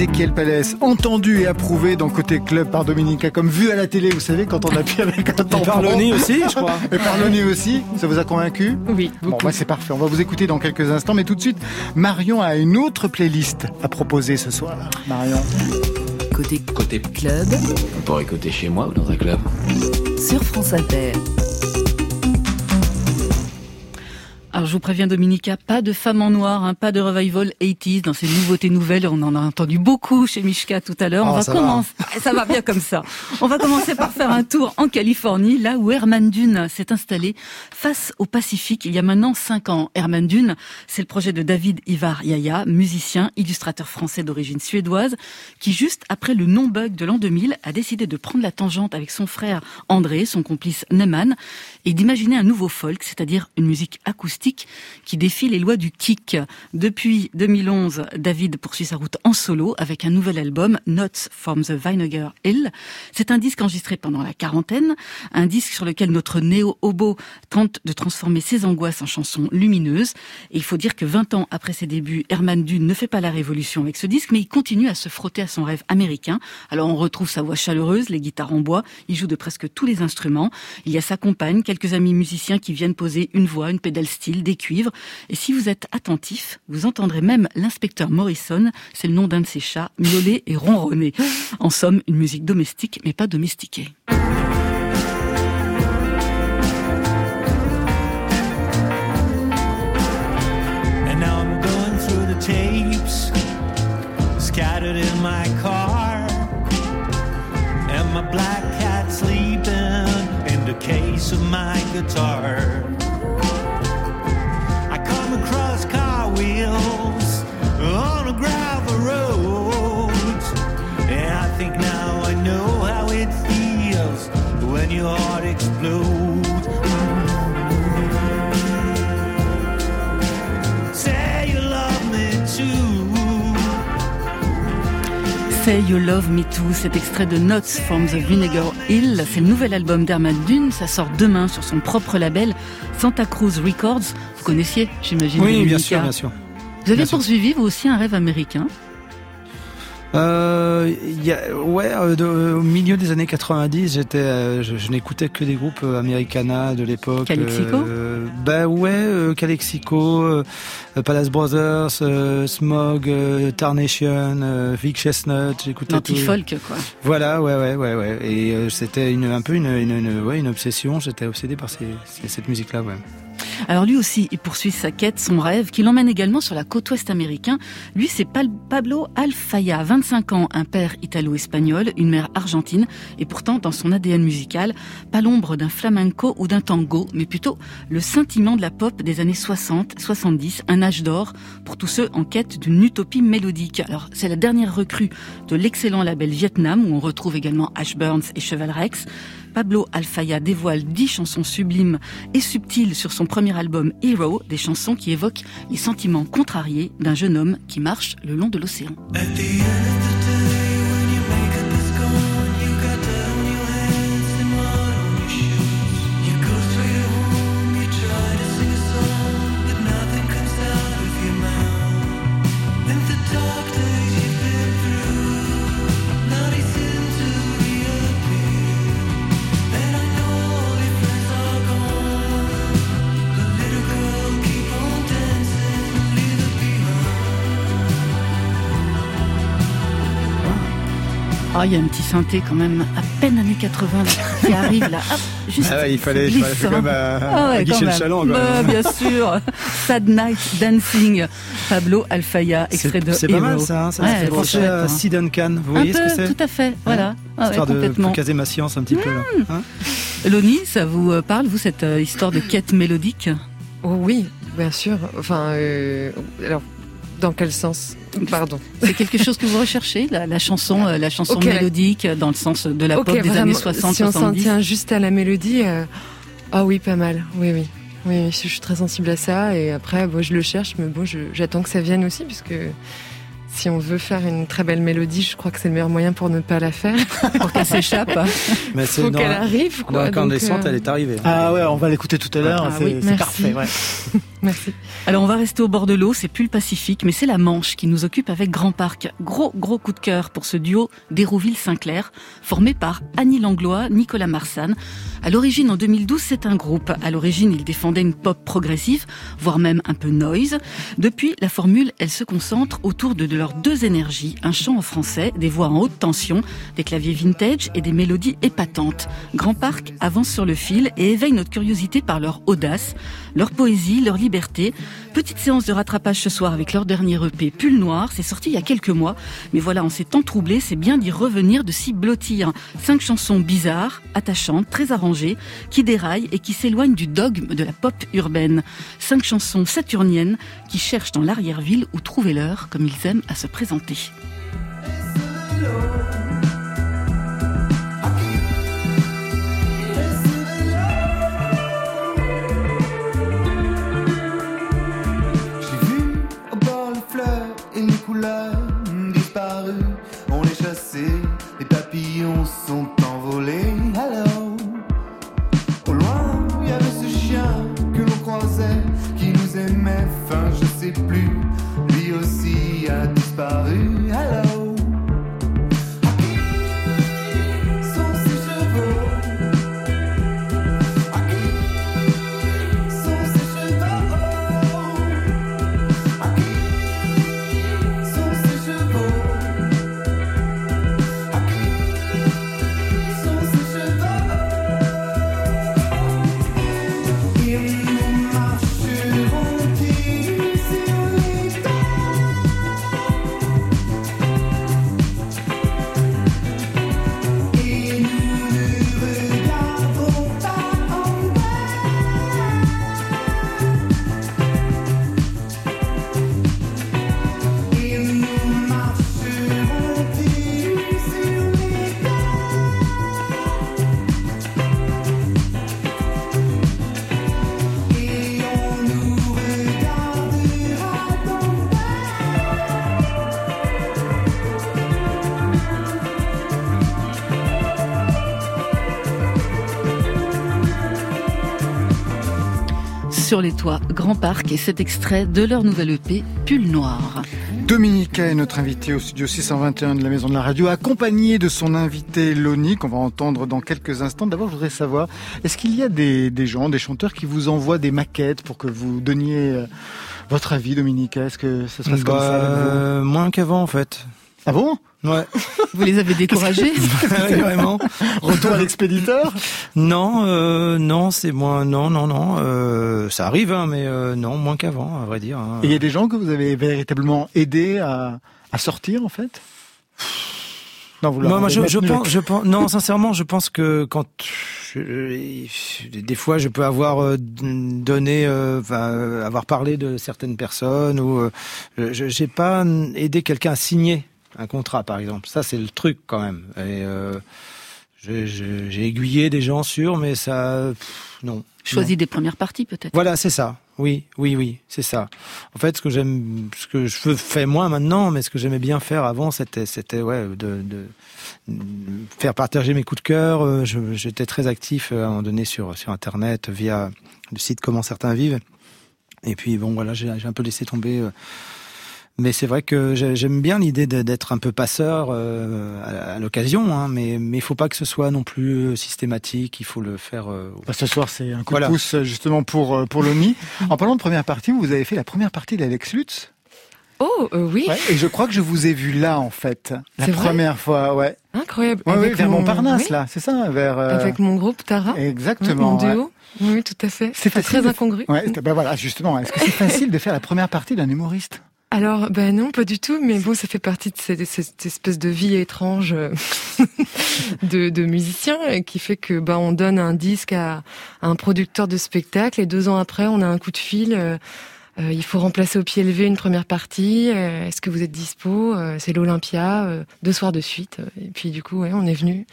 Ezekiel Palès, entendu et approuvé dans Côté Club par Dominica, comme vu à la télé, vous savez, quand on appuie avec un temps. Et par aussi, je crois. Et par aussi, ça vous a convaincu? Oui. Bon, bah, c'est parfait, on va vous écouter dans quelques instants, mais tout de suite, Marion a une autre playlist à proposer ce soir. Marion. Côté, Côté Club. On pourrait écouter chez moi ou dans un club? Sur France Inter. Alors je vous préviens Dominica, pas de femme en noir, hein, pas de revival 80s dans ces nouveautés nouvelles. On en a entendu beaucoup chez Mishka tout à l'heure. on oh, va commencer, ça va bien comme ça. On va commencer par faire un tour en Californie, là où Herman Dune s'est installé face au Pacifique il y a maintenant cinq ans. Herman Dune, c'est le projet de David Ivar Yaya, musicien, illustrateur français d'origine suédoise, qui juste après le non-bug de l'an 2000 a décidé de prendre la tangente avec son frère André, son complice Neyman, et d'imaginer un nouveau folk, c'est-à-dire une musique acoustique qui défie les lois du kick. Depuis 2011, David poursuit sa route en solo avec un nouvel album, Notes from the Vinegar Hill. C'est un disque enregistré pendant la quarantaine, un disque sur lequel notre néo-hobo tente de transformer ses angoisses en chansons lumineuses. Il faut dire que 20 ans après ses débuts, Herman Dune ne fait pas la révolution avec ce disque, mais il continue à se frotter à son rêve américain. Alors on retrouve sa voix chaleureuse, les guitares en bois, il joue de presque tous les instruments. Il y a sa compagne, quelques amis musiciens qui viennent poser une voix, une pédale style, des cuivres. Et si vous êtes attentif, vous entendrez même l'inspecteur Morrison, c'est le nom d'un de ses chats, miauler et ronronner. En somme, une musique domestique, mais pas domestiquée. And now I'm going through the tapes scattered in my car. And my black cat sleeping in the case of my guitar. Say You Love Me Too, cet extrait de Notes from the Vinegar Hill, c'est le nouvel album d'Herman Dune, ça sort demain sur son propre label Santa Cruz Records. Vous connaissiez, j'imagine Oui, bien sûr, bien sûr. Vous avez Bien sûr. poursuivi vous aussi un rêve américain Euh, il y a, ouais, euh, de- au milieu des années 90, j'étais, euh, je, je n'écoutais que des groupes euh, Americana de l'époque. Calexico? euh, Bah ouais, euh, Calexico, Palace Brothers, Smog, Tarnation, Vic Chestnut, j'écoutais tout. L'anti-folk, quoi. Voilà, ouais, ouais, ouais, ouais. Et c'était une, un peu une, une, une- ouais, une obsession. J'étais obsédé par ces, ces- cette musique-là, ouais. Alors lui aussi, il poursuit sa quête, son rêve, qui l'emmène également sur la côte ouest américaine. Lui, c'est Pablo Alfaya, 25 ans, un père italo-espagnol, une mère argentine, et pourtant, dans son ADN musical, pas l'ombre d'un flamenco ou d'un tango, mais plutôt le scintillement de la pop des années 60, 70, un âge d'or pour tous ceux en quête d'une utopie mélodique. Alors, c'est la dernière recrue de l'excellent label Vietnam, où on retrouve également Ash Burns et Cheval Rex. Pablo Alfaya dévoile dix chansons sublimes et subtiles sur son premier album Hero, des chansons qui évoquent les sentiments contrariés d'un jeune homme qui marche le long de l'océan. Ah, il y a un petit synthé quand même, à peine années 80, là, qui arrive là, hop, juste. Ah ouais, il fallait- il fallait faire comme à- Ah ouais, quand le même. Chaland. Bah, bien sûr. Sad Night Dancing, Pablo Alfaya, extrait de C'est pas mal Hero. ça, hein, ça Ouais, me fait c'est penser à hein. Sid Duncan. Vous Un voyez ce que peu, c'est tout à fait, voilà. Ah ouais, Histoire de complètement. caser ma science un petit peu. Là. Hein Loni, ça vous euh, parle, vous, cette euh, histoire de quête mélodique? Oh oui, bien sûr. Enfin, euh, alors, dans quel sens? Pardon. C'est quelque chose que vous recherchez, la, la chanson, euh, la chanson Ok. mélodique euh, dans le sens de la Ok, pop des vraiment, années 60, Si on s'en 70. tient juste à la mélodie, euh, ah oui, pas mal. Oui, oui. Oui, je suis très sensible à ça. Et après, bon, je le cherche, mais bon, je- j'attends que ça vienne aussi, puisque si on veut faire une très belle mélodie, je crois que c'est le meilleur moyen pour ne pas la faire. pour qu'elle s'échappe. Mais c'est Faut dans- qu'elle arrive, Dans quoi. la donc, descente, euh, elle est arrivée. Ah ouais, on va l'écouter tout à l'heure. Ah c'est oui, c'est merci. parfait, ouais. Merci. Alors on va rester au bord de l'eau, c'est plus le Pacifique, mais c'est la Manche qui nous occupe avec Grand Parc. Gros gros coup de cœur pour ce duo d'Hérouville-Sinclair, formé par Annie Langlois, Nicolas Marsan. À l'origine, en 2012, c'est un groupe. À l'origine, ils défendaient une pop progressive, voire même un peu noise. Depuis, la formule, elle se concentre autour de leurs deux énergies, un chant en français, des voix en haute tension, des claviers vintage et des mélodies épatantes. Grand Parc avance sur le fil et éveille notre curiosité par leur audace, leur poésie, leur liberté. Petite séance de rattrapage ce soir avec leur dernier EP, Pull Noir. C'est sorti il y a quelques mois. Mais voilà, en ces temps troublés, c'est bien d'y revenir, de s'y blottir. Cinq chansons bizarres, attachantes, très arrangées, qui déraillent et qui s'éloignent du dogme de la pop urbaine. Cinq chansons saturniennes qui cherchent dans l'arrière-ville où trouver l'heure, comme ils aiment à se présenter. passé, les papillons sont Sur les toits, Grand Parc et cet extrait de leur nouvelle EP, Pull Noir. Dominica est notre invité au studio 621 de la Maison de la Radio, accompagné de son invité Loni, qu'on va entendre dans quelques instants. D'abord, je voudrais savoir, est-ce qu'il y a des, des gens, des chanteurs qui vous envoient des maquettes pour que vous donniez euh, votre avis, Dominica Est-ce que ça se passe comme Bah, ça vous? Euh, Moins qu'avant en fait. Ah bon? Ouais. Vous les avez découragés? Ouais, Vraiment? Retour à l'expéditeur? Non, euh, non, c'est moins. Non, non, non. Euh, ça arrive, hein, mais euh, non, moins qu'avant, à vrai dire. hein. Et il y a des gens que vous avez véritablement aidé à, à sortir, en fait? Non, vous Moi, moi, avez je, je maintenu le pense, je pense, non, sincèrement, je pense que quand je- des fois, je peux avoir donné, euh, enfin, avoir parlé de certaines personnes ou euh, je j'ai pas aidé quelqu'un à signer un contrat, par exemple. Ça, c'est le truc quand même. Et euh, j'ai aiguillé des gens sûrs, mais ça, pff, non. Choisi Non. des premières parties peut-être. Voilà, c'est ça. Oui, oui, oui, c'est ça. En fait, ce que j'aime, ce que je fais- moins maintenant, mais ce que j'aimais bien faire avant, c'était, c'était ouais, de, de, faire partager mes coups de cœur. Euh, J'étais très actif euh, à un moment donné sur sur Internet via le site Comment certains vivent. Et puis bon, voilà, j'ai j'ai un peu laissé tomber. euh, mais c'est vrai que j'ai- j'aime bien l'idée d'être un peu passeur euh, à, l'occasion, hein, mais mais il faut pas que ce soit non plus euh, systématique. Il faut le faire. euh, Bah, ce soir, c'est un coup Voilà. de pouce justement pour pour Loni. en parlant de première partie, vous avez fait la première partie d'Alex Lutz. Oh, euh, oui. Ouais, et je crois que je vous ai vu là, en fait, la première fois, ouais. Incroyable. Ouais, Avec vers mon- Montparnasse, oui, là, c'est ça, vers. euh, Avec mon groupe Tara. Exactement. Mon ouais. duo. Oui, tout à fait. C'est très de- incongru. Ouais, bah voilà, justement. Est-ce que c'est facile de faire la première partie d'un humoriste? Alors, ben non, pas du tout, mais bon, ça fait partie de cette, espèce de vie étrange euh, de, de musicien euh, qui fait que ben on donne un disque à, un producteur de spectacle et deux ans après, on a un coup de fil. euh, il faut remplacer au pied levé une première partie. Est-ce que vous êtes dispo C'est l'Olympia, deux soirs de suite. Et puis du coup, ouais, on est venu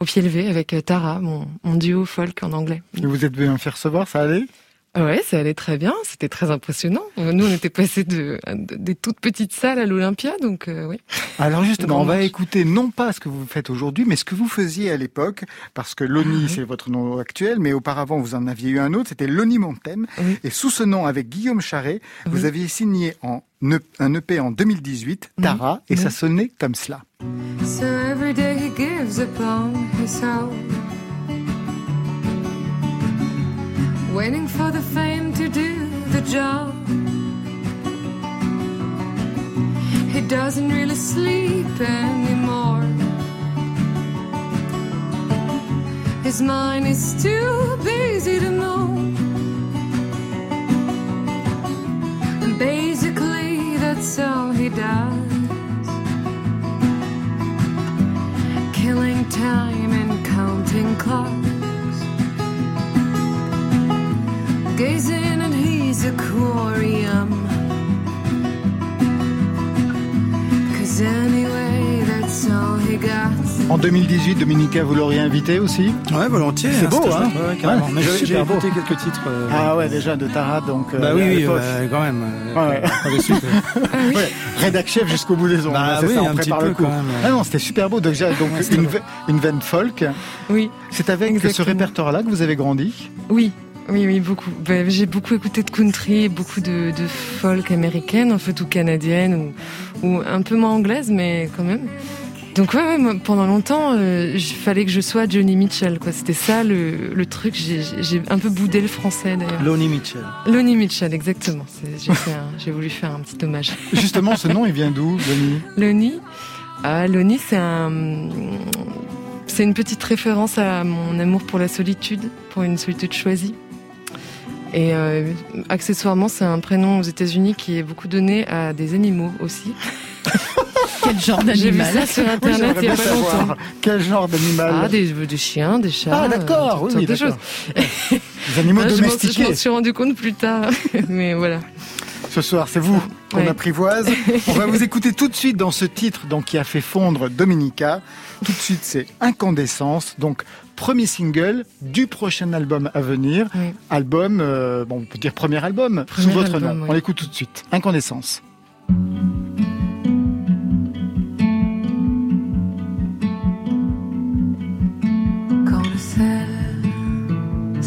au pied levé avec Tara, mon, duo folk en anglais. Et vous êtes bien fait recevoir, ça allait? Ouais, ça allait très bien. C'était très impressionnant. Nous, on était passés de, de- des toutes petites salles à l'Olympia, donc euh, oui. Alors justement, on va écouter non pas ce que vous faites aujourd'hui, mais ce que vous faisiez à l'époque, parce que Ah Loni, c'est votre nom actuel, mais auparavant, vous en aviez eu un autre, c'était Loni Montem. Oui. Et sous ce nom, avec Guillaume Charret, vous Oui. aviez signé en E- un EP en 2018, Tara, et Oui. ça sonnait comme cela. So every day he gives upon himself, waiting for the fame to do the job. He doesn't really sleep anymore. His mind is too busy to move. And basically, that's all he does. killing time and counting clocks. Gazing at his aquarium. Cause anyway, that's all he got. En 2018, Dominica, vous l'auriez invité aussi? Ouais, volontiers. C'est beau, c'était hein? ouais, carrément. Ouais, Mais j'ai super beau. écouté quelques titres. euh, Ah ouais, déjà de Tara, donc... euh, bah oui, oui, bah, quand même. euh, Ouais, ouais. rédac chef jusqu'au bout des ongles. Bah c'est oui, ça, on un petit prépare peu le coup. même. Ah non, c'était super beau. Déjà, donc c'était une, beau. ve- une veine folk. Oui, C'est avec ce répertoire-là que vous avez grandi? Oui, Oui, oui, beaucoup. Ben, j'ai beaucoup écouté de country, beaucoup de, de folk américaine, en fait, ou canadienne, ou, ou un peu moins anglaise, mais quand même. Donc ouais, ouais moi, pendant longtemps, il fallait que je sois Johnny Mitchell, quoi. C'était ça le, le truc. J'ai un peu boudé le français d'ailleurs. Lonnie Mitchell. Lonnie Mitchell, exactement. J'ai voulu faire un petit hommage. Justement, ce nom, il vient d'où, Lonnie? Lonnie? Ah, Lonnie, c'est un, c'est une petite référence à mon amour pour la solitude, pour une solitude choisie. Et euh, accessoirement, c'est un prénom aux États-Unis qui est beaucoup donné à des animaux aussi. Quel genre d'animal J'ai vu ça sur internet oui, il y a pas longtemps. Quel genre d'animal Ah, des, des, chiens, des chats. Ah, d'accord, euh, oui, oui, des choses. Des animaux Ah, je m'en- domestiqués. Je m'en suis rendu compte plus tard, mais voilà. Ce soir, c'est vous qu'on Ouais. apprivoise. On va vous écouter tout de suite dans ce titre donc, qui a fait fondre Dominica. Tout de suite, c'est Incandescence. Donc, premier single du prochain album à venir. Oui. Album, euh, bon, on peut dire premier album, Premier sous votre album, nom. oui. On l'écoute tout de suite. Incandescence.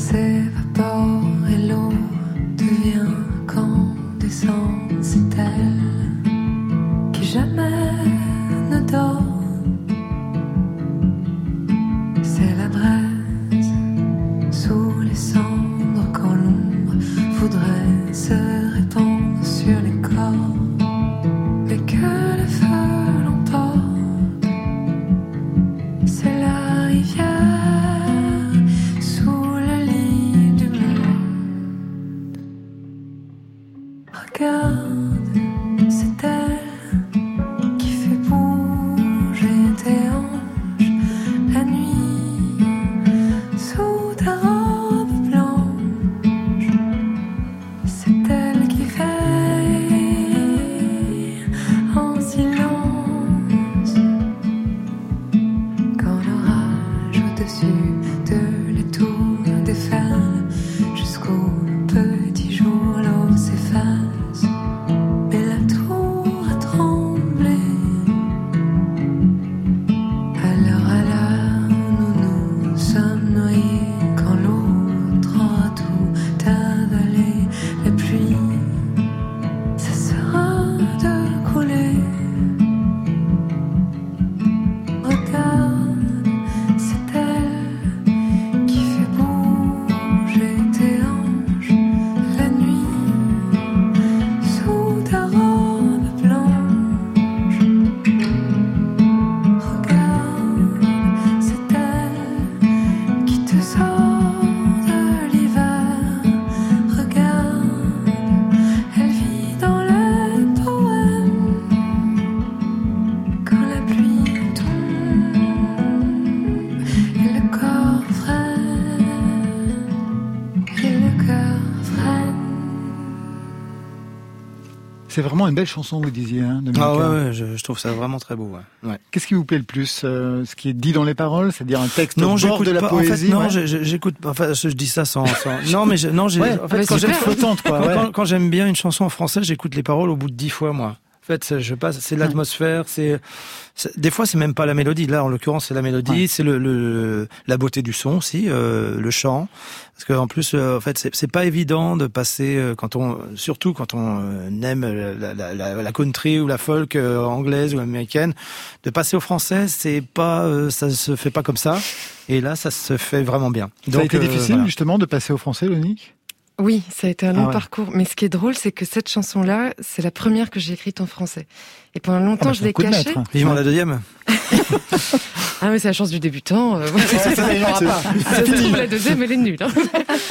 S'évapore et l'eau devient incandescente, C'est vraiment une belle chanson, vous disiez, hein. Ah ouais, ouais je, je trouve ça vraiment très beau. Ouais. Ouais. Qu'est-ce qui vous plaît le plus euh, Ce qui est dit dans les paroles, c'est-à-dire un texte Non, au bord de la pas. poésie en fait, non, ouais. j'écoute. Enfin, je, dis ça sans. sans- non, mais je- non, j'ai. En fait, quand j'aime bien une chanson en français, j'écoute les paroles au bout de dix fois, moi. En fait, c'est- je passe. C'est l'atmosphère. C'est. Des fois, c'est même pas la mélodie. Là, en l'occurrence, c'est la mélodie. C'est le, le la beauté du son aussi, euh, le chant. Parce qu'en plus, euh, en fait, c'est pas évident de passer euh, quand on, surtout quand on euh, aime la, la, la, la country ou la folk euh, anglaise ou américaine, de passer au français, c'est pas, euh, ça se fait pas comme ça. Et là, ça se fait vraiment bien. Ça a été euh, difficile voilà. justement de passer au français, Lonique Oui, ça a été un long Ah ouais. parcours. Mais ce qui est drôle, c'est que cette chanson-là, c'est la première que j'ai écrite en français. Et pendant longtemps, bah, je l'ai cachée. hein. Vivement la deuxième. Ah mais c'est la chance du débutant. euh, ça, pas. Ça se trouve, la deuxième, elle est nulle. hein.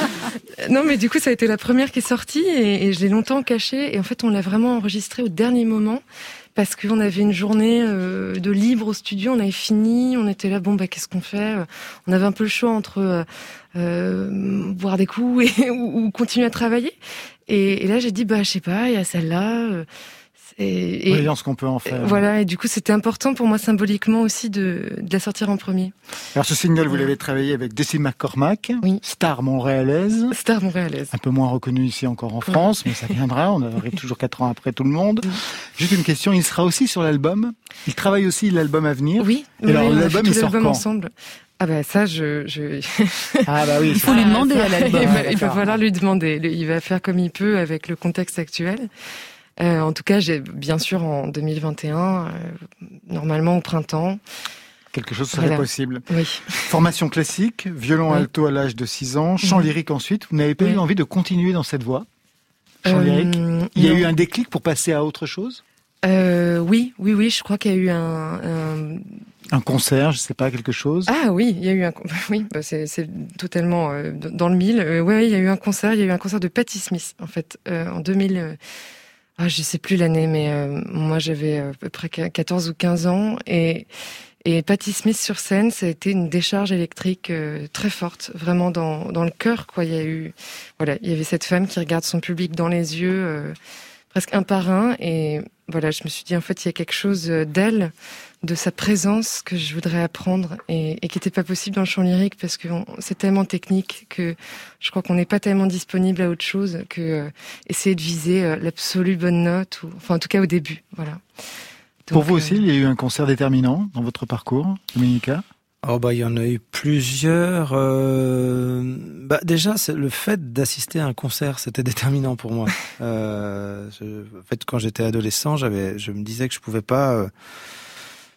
non, mais du coup, ça a été la première qui est sortie et, et je l'ai longtemps cachée. Et en fait, on l'a vraiment enregistrée au dernier moment parce qu'on avait une journée euh, de libre au studio. On avait fini, on était là. Bon, bah, qu'est-ce qu'on fait On avait un peu le choix entre euh, euh, boire des coups et, ou, ou continuer à travailler. Et, et là, j'ai dit, bah, je sais pas, il y a celle-là. Et, et- Voyons ce qu'on peut en faire. voilà, et du coup, c'était important pour moi symboliquement aussi de, de la sortir en premier. Alors ce single, vous l'avez travaillé avec Desi McCormack, star montréalaise. Star montréalaise. Un peu moins reconnue ici encore en France, mais ça viendra. On arrive toujours quatre ans après tout le monde. Juste une question, il sera aussi sur l'album. Il travaille aussi l'album à venir. Oui. Et alors oui, on a fait l'album, il sort l'album quand ensemble. Ah bah ça, je, je... ah bah oui, il faut lui demander à l'album. Il, va, il va falloir lui demander. Il va faire comme il peut avec le contexte actuel. Euh, en tout cas, j'ai bien sûr en 2021, euh, normalement au printemps. Quelque chose serait Voilà. possible. Oui. Formation classique, violon Oui. alto à l'âge de 6 ans, chant Mhm. lyrique ensuite. Vous n'avez pas Oui. eu envie de continuer dans cette voie Chant Euh, lyrique Il y a non. eu un déclic pour passer à autre chose? Euh, oui, oui, oui. Je crois qu'il y a eu un, un- Un concert, je sais pas, quelque chose? Ah oui, il y a eu un. Oui, bah c'est c'est totalement euh, dans le mille. Euh, ouais, il y a eu un concert. Il y a eu un concert de Patti Smith en fait euh, en 2000. Ah, je sais plus l'année, mais euh, moi j'avais euh, à peu près 14 ou 15 ans et et Patti Smith sur scène, ça a été une décharge électrique euh, très forte, vraiment dans dans le cœur quoi. Il y a eu voilà, il y avait cette femme qui regarde son public dans les yeux, euh, presque un par un et voilà, je me suis dit en fait il y a quelque chose euh, d'elle, de sa présence que je voudrais apprendre et, et qui n'était pas possible dans le chant lyrique parce que c'est tellement technique que je crois qu'on n'est pas tellement disponible à autre chose que euh, essayer de viser euh, l'absolue bonne note ou enfin en tout cas au début, voilà. Pour vous euh, aussi, il y a eu un concert déterminant dans votre parcours, Dominica? Oh bah il y en a eu plusieurs. euh, Bah déjà c'est le fait d'assister à un concert, c'était déterminant pour moi. Euh, je- En fait quand j'étais adolescent, j'avais, je me disais que je pouvais pas, euh,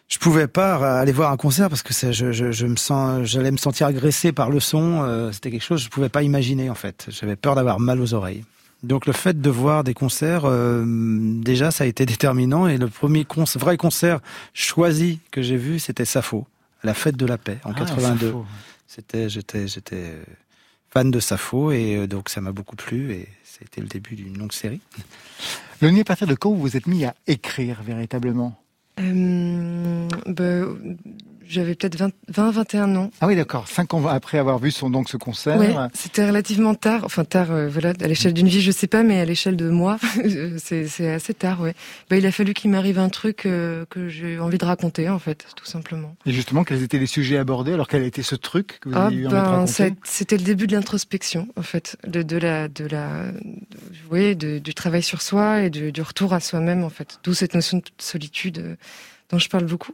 je pouvais pas aller voir un concert parce que ça, je, je, je me sens, j'allais me sentir agressé par le son. euh, C'était quelque chose que je pouvais pas imaginer en fait. J'avais peur d'avoir mal aux oreilles. Donc le fait de voir des concerts, euh, déjà ça a été déterminant. Et le premier concert, vrai concert choisi que j'ai vu, c'était Sappho, à la fête de la paix en Ah, 82. Sappho. C'était, j'étais, j'étais euh, fan de Sappho et euh, donc ça m'a beaucoup plu et c'était le début d'une longue série. Loni, à partir de quand vous vous êtes mis à écrire véritablement? euh, bah, j'avais peut-être 20, 20, 21 ans. Ah oui, d'accord. Cinq ans après avoir vu son, donc ce concert. Ouais, c'était relativement tard. Enfin tard, euh, voilà, à l'échelle d'une vie, je sais pas, mais à l'échelle de moi, c'est assez tard, ouais. Bah, il a fallu qu'il m'arrive un truc euh, que j'ai envie de raconter, en fait, tout simplement. Et justement, quels étaient les sujets abordés? Alors, quel été ce truc que vous Ah avez eu envie de ben, raconter? c'était le début de l'introspection, en fait, de, de la, de la, de- oui, de- du travail sur soi et du, du retour à soi-même, en fait. D'où cette notion de solitude euh, dont je parle beaucoup.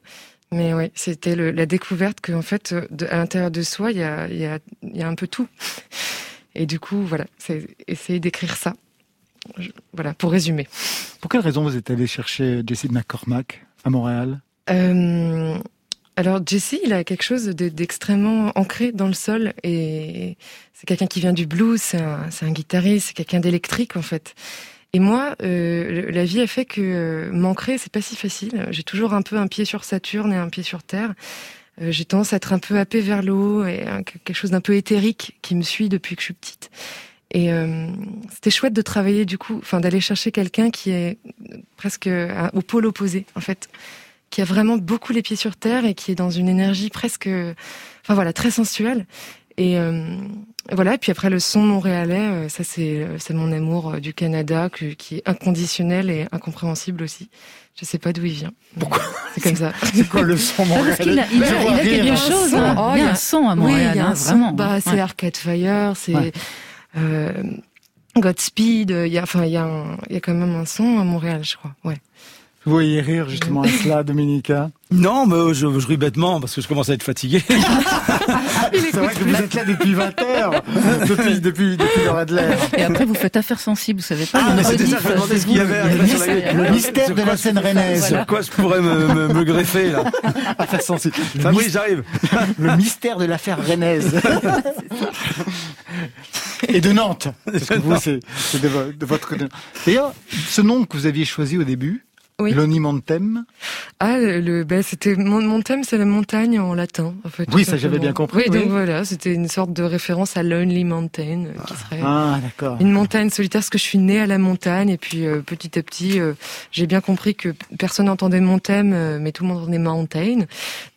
Mais oui, c'était la découverte qu'en fait, euh, de- à l'intérieur de soi, il y a, il y, a, il y a un peu tout. Et du coup, voilà, c'est essayer d'écrire ça. Je- voilà, pour résumer. Pour quelle raison vous êtes allé chercher Jesse McCormack à Montréal? Euh, alors Jesse, il a quelque chose de- d'extrêmement ancré dans le sol et c'est quelqu'un qui vient du blues, c'est un, c'est un guitariste, c'est quelqu'un d'électrique en fait. Et moi, euh, la vie a fait que euh, m'ancrer, c'est pas si facile. J'ai toujours un peu un pied sur Saturne et un pied sur Terre. Euh, J'ai tendance à être un peu happée vers le haut et un- quelque chose d'un peu éthérique qui me suit depuis que je suis petite. Et c'était chouette de travailler du coup, enfin d'aller chercher quelqu'un qui est presque au pôle opposé en fait, qui a vraiment beaucoup les pieds sur terre et qui est dans une énergie presque, enfin voilà, très sensuelle. Et euh, voilà. Et puis après le son montréalais, euh, ça c'est c'est mon amour euh, du Canada que- qui est inconditionnel et incompréhensible aussi. Je sais pas d'où il vient. Pourquoi C'est comme ça. C'est quoi le son parce qu'il a, il a, il a quelque chose, hein. Oh, il y a un son à Montréal, oui, il y a hein, un son. vraiment. Bah, c'est Ouais. Arcade Fire, c'est Ouais. euh, Godspeed. Il y a, enfin, il y a, un- il y a quand même un son à Montréal, je crois. Ouais. Vous voyez rire justement à cela, Dominica? Non, mais je, je ris bêtement parce que je commence à être fatigué. C'est vrai que vous êtes là depuis 20 heures, depuis, depuis, depuis l'heure Adler. Et après, vous faites affaire sensible, vous savez pas. Ah, c'était ça, je me demandais c'est ce qu'il y avait. Le mystère de la scène rennaise. Sur quoi je pourrais me, me, me greffer là Affaire sensible. Fabrice, mys- j'arrive. le mystère de l'affaire rennaise. Et de Nantes. Parce que vous, c'est de, de votre côté. D'ailleurs, ce nom que vous aviez choisi au début, Oui. Loni Montem, Ah, le, bah, c'était mon, mon thème, c'est la montagne en latin. En fait, Oui, ça, j'avais bien compris, Oui, oui. donc voilà, c'était une sorte de référence à Lonely Mountain, euh, qui serait Ah, d'accord. une montagne solitaire, parce que je suis née à la montagne, et puis euh, petit à petit, euh, j'ai bien compris que personne n'entendait mon thème, euh, mais tout le monde entendait mountain.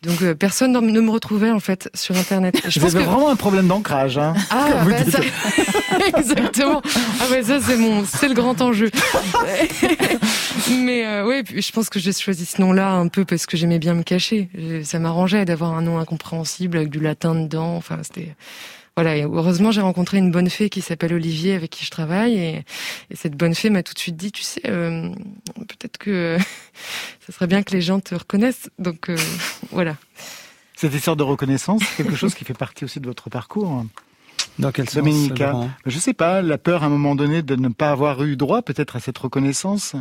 Donc personne ne me retrouvait en fait sur Internet. Et Je Vous pense avez que vraiment un problème d'ancrage, hein ah, dites. ça... exactement. Ah ouais, ça c'est mon, c'est le grand enjeu. Mais ouais, puis je pense que j'ai choisi ce nom-là un peu parce que j'aimais bien me cacher. Ça m'arrangeait d'avoir un nom incompréhensible avec du latin dedans. Enfin, c'était voilà. Et heureusement, j'ai rencontré une bonne fée qui s'appelle Olivier avec qui je travaille et, et cette bonne fée m'a tout de suite dit, tu sais, euh, peut-être que ça serait bien que les gens te reconnaissent. Donc euh, voilà. Cette histoire de reconnaissance, c'est quelque chose qui fait partie aussi de votre parcours. Dans quel sens Dominica, Laurent? Je sais pas, la peur à un moment donné de ne pas avoir eu droit peut-être à cette reconnaissance?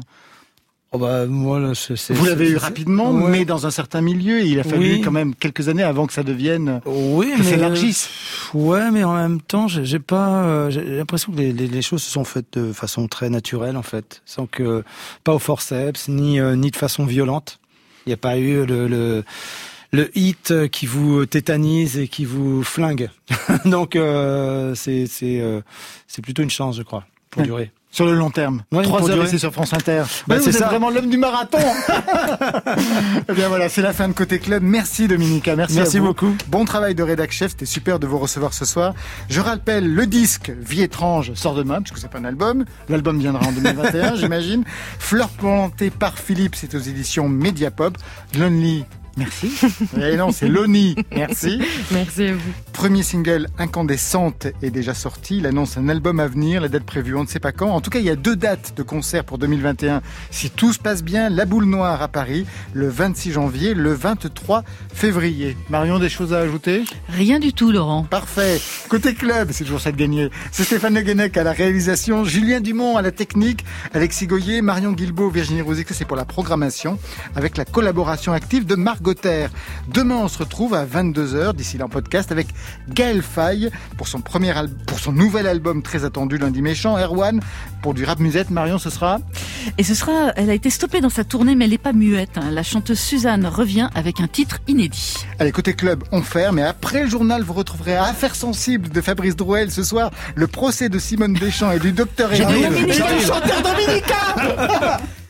Oh bah, moi, là, c'est- Vous l'avez eu rapidement, Ouais. mais dans un certain milieu, et il a fallu Oui. quand même quelques années avant que ça devienne, Oui, que mais s'élargisse. Ouais, mais en même temps, j'ai pas, euh, j'ai l'impression que les, les, les choses se sont faites de façon très naturelle en fait, sans que pas au forceps ni euh, ni de façon violente. Il n'y a pas eu le, le le hit qui vous tétanise et qui vous flingue. Donc euh, c'est c'est euh, c'est plutôt une chance, je crois, pour Ouais. durer. Sur le long terme. Ouais, Trois heures ici sur France Inter. Bah, Ouais, c'est ça. vraiment l'homme du marathon. eh bien voilà, c'est la fin de Côté Club. Merci Dominica, merci, Merci à vous. beaucoup. Bon travail de rédac chef, c'était super de vous recevoir ce soir. Je rappelle, le disque Vie étrange sort demain, puisque c'est pas un album. L'album viendra en 2021, j'imagine. Fleur plantée par Philippe, c'est aux éditions Mediapop. Lonely, merci. Eh non, c'est Lonely, merci. Merci à vous. Premier single Incandescente est déjà sorti. Il annonce un album à venir. La date prévue, on ne sait pas quand. En tout cas, il y a deux dates de concert pour 2021. Si tout se passe bien, La Boule Noire à Paris, le 26 janvier, le 23 février. Marion, des choses à ajouter? Rien du tout, Laurent. Parfait. Côté club, c'est toujours ça de gagner. C'est Stéphane Le Guenec à la réalisation, Julien Dumont à la technique, Alexis Goyer, Marion Guilbault, Virginie Rosic, c'est pour la programmation, avec la collaboration active de Marc Demain, on se retrouve à 22h, d'ici là en podcast, avec Gaël Faye pour son premier al- pour son nouvel album très attendu, Lundi Méchant, Erwan, pour du rap musette. Marion, ce sera? Et ce sera, elle a été stoppée dans sa tournée, mais elle n'est pas muette. hein. La chanteuse Suzanne revient avec un titre inédit. Allez, côté club, on ferme. Et après le journal, vous retrouverez Affaires sensibles de Fabrice Drouel ce soir, le procès de Simone Deschamps et du docteur du chanteur Dominica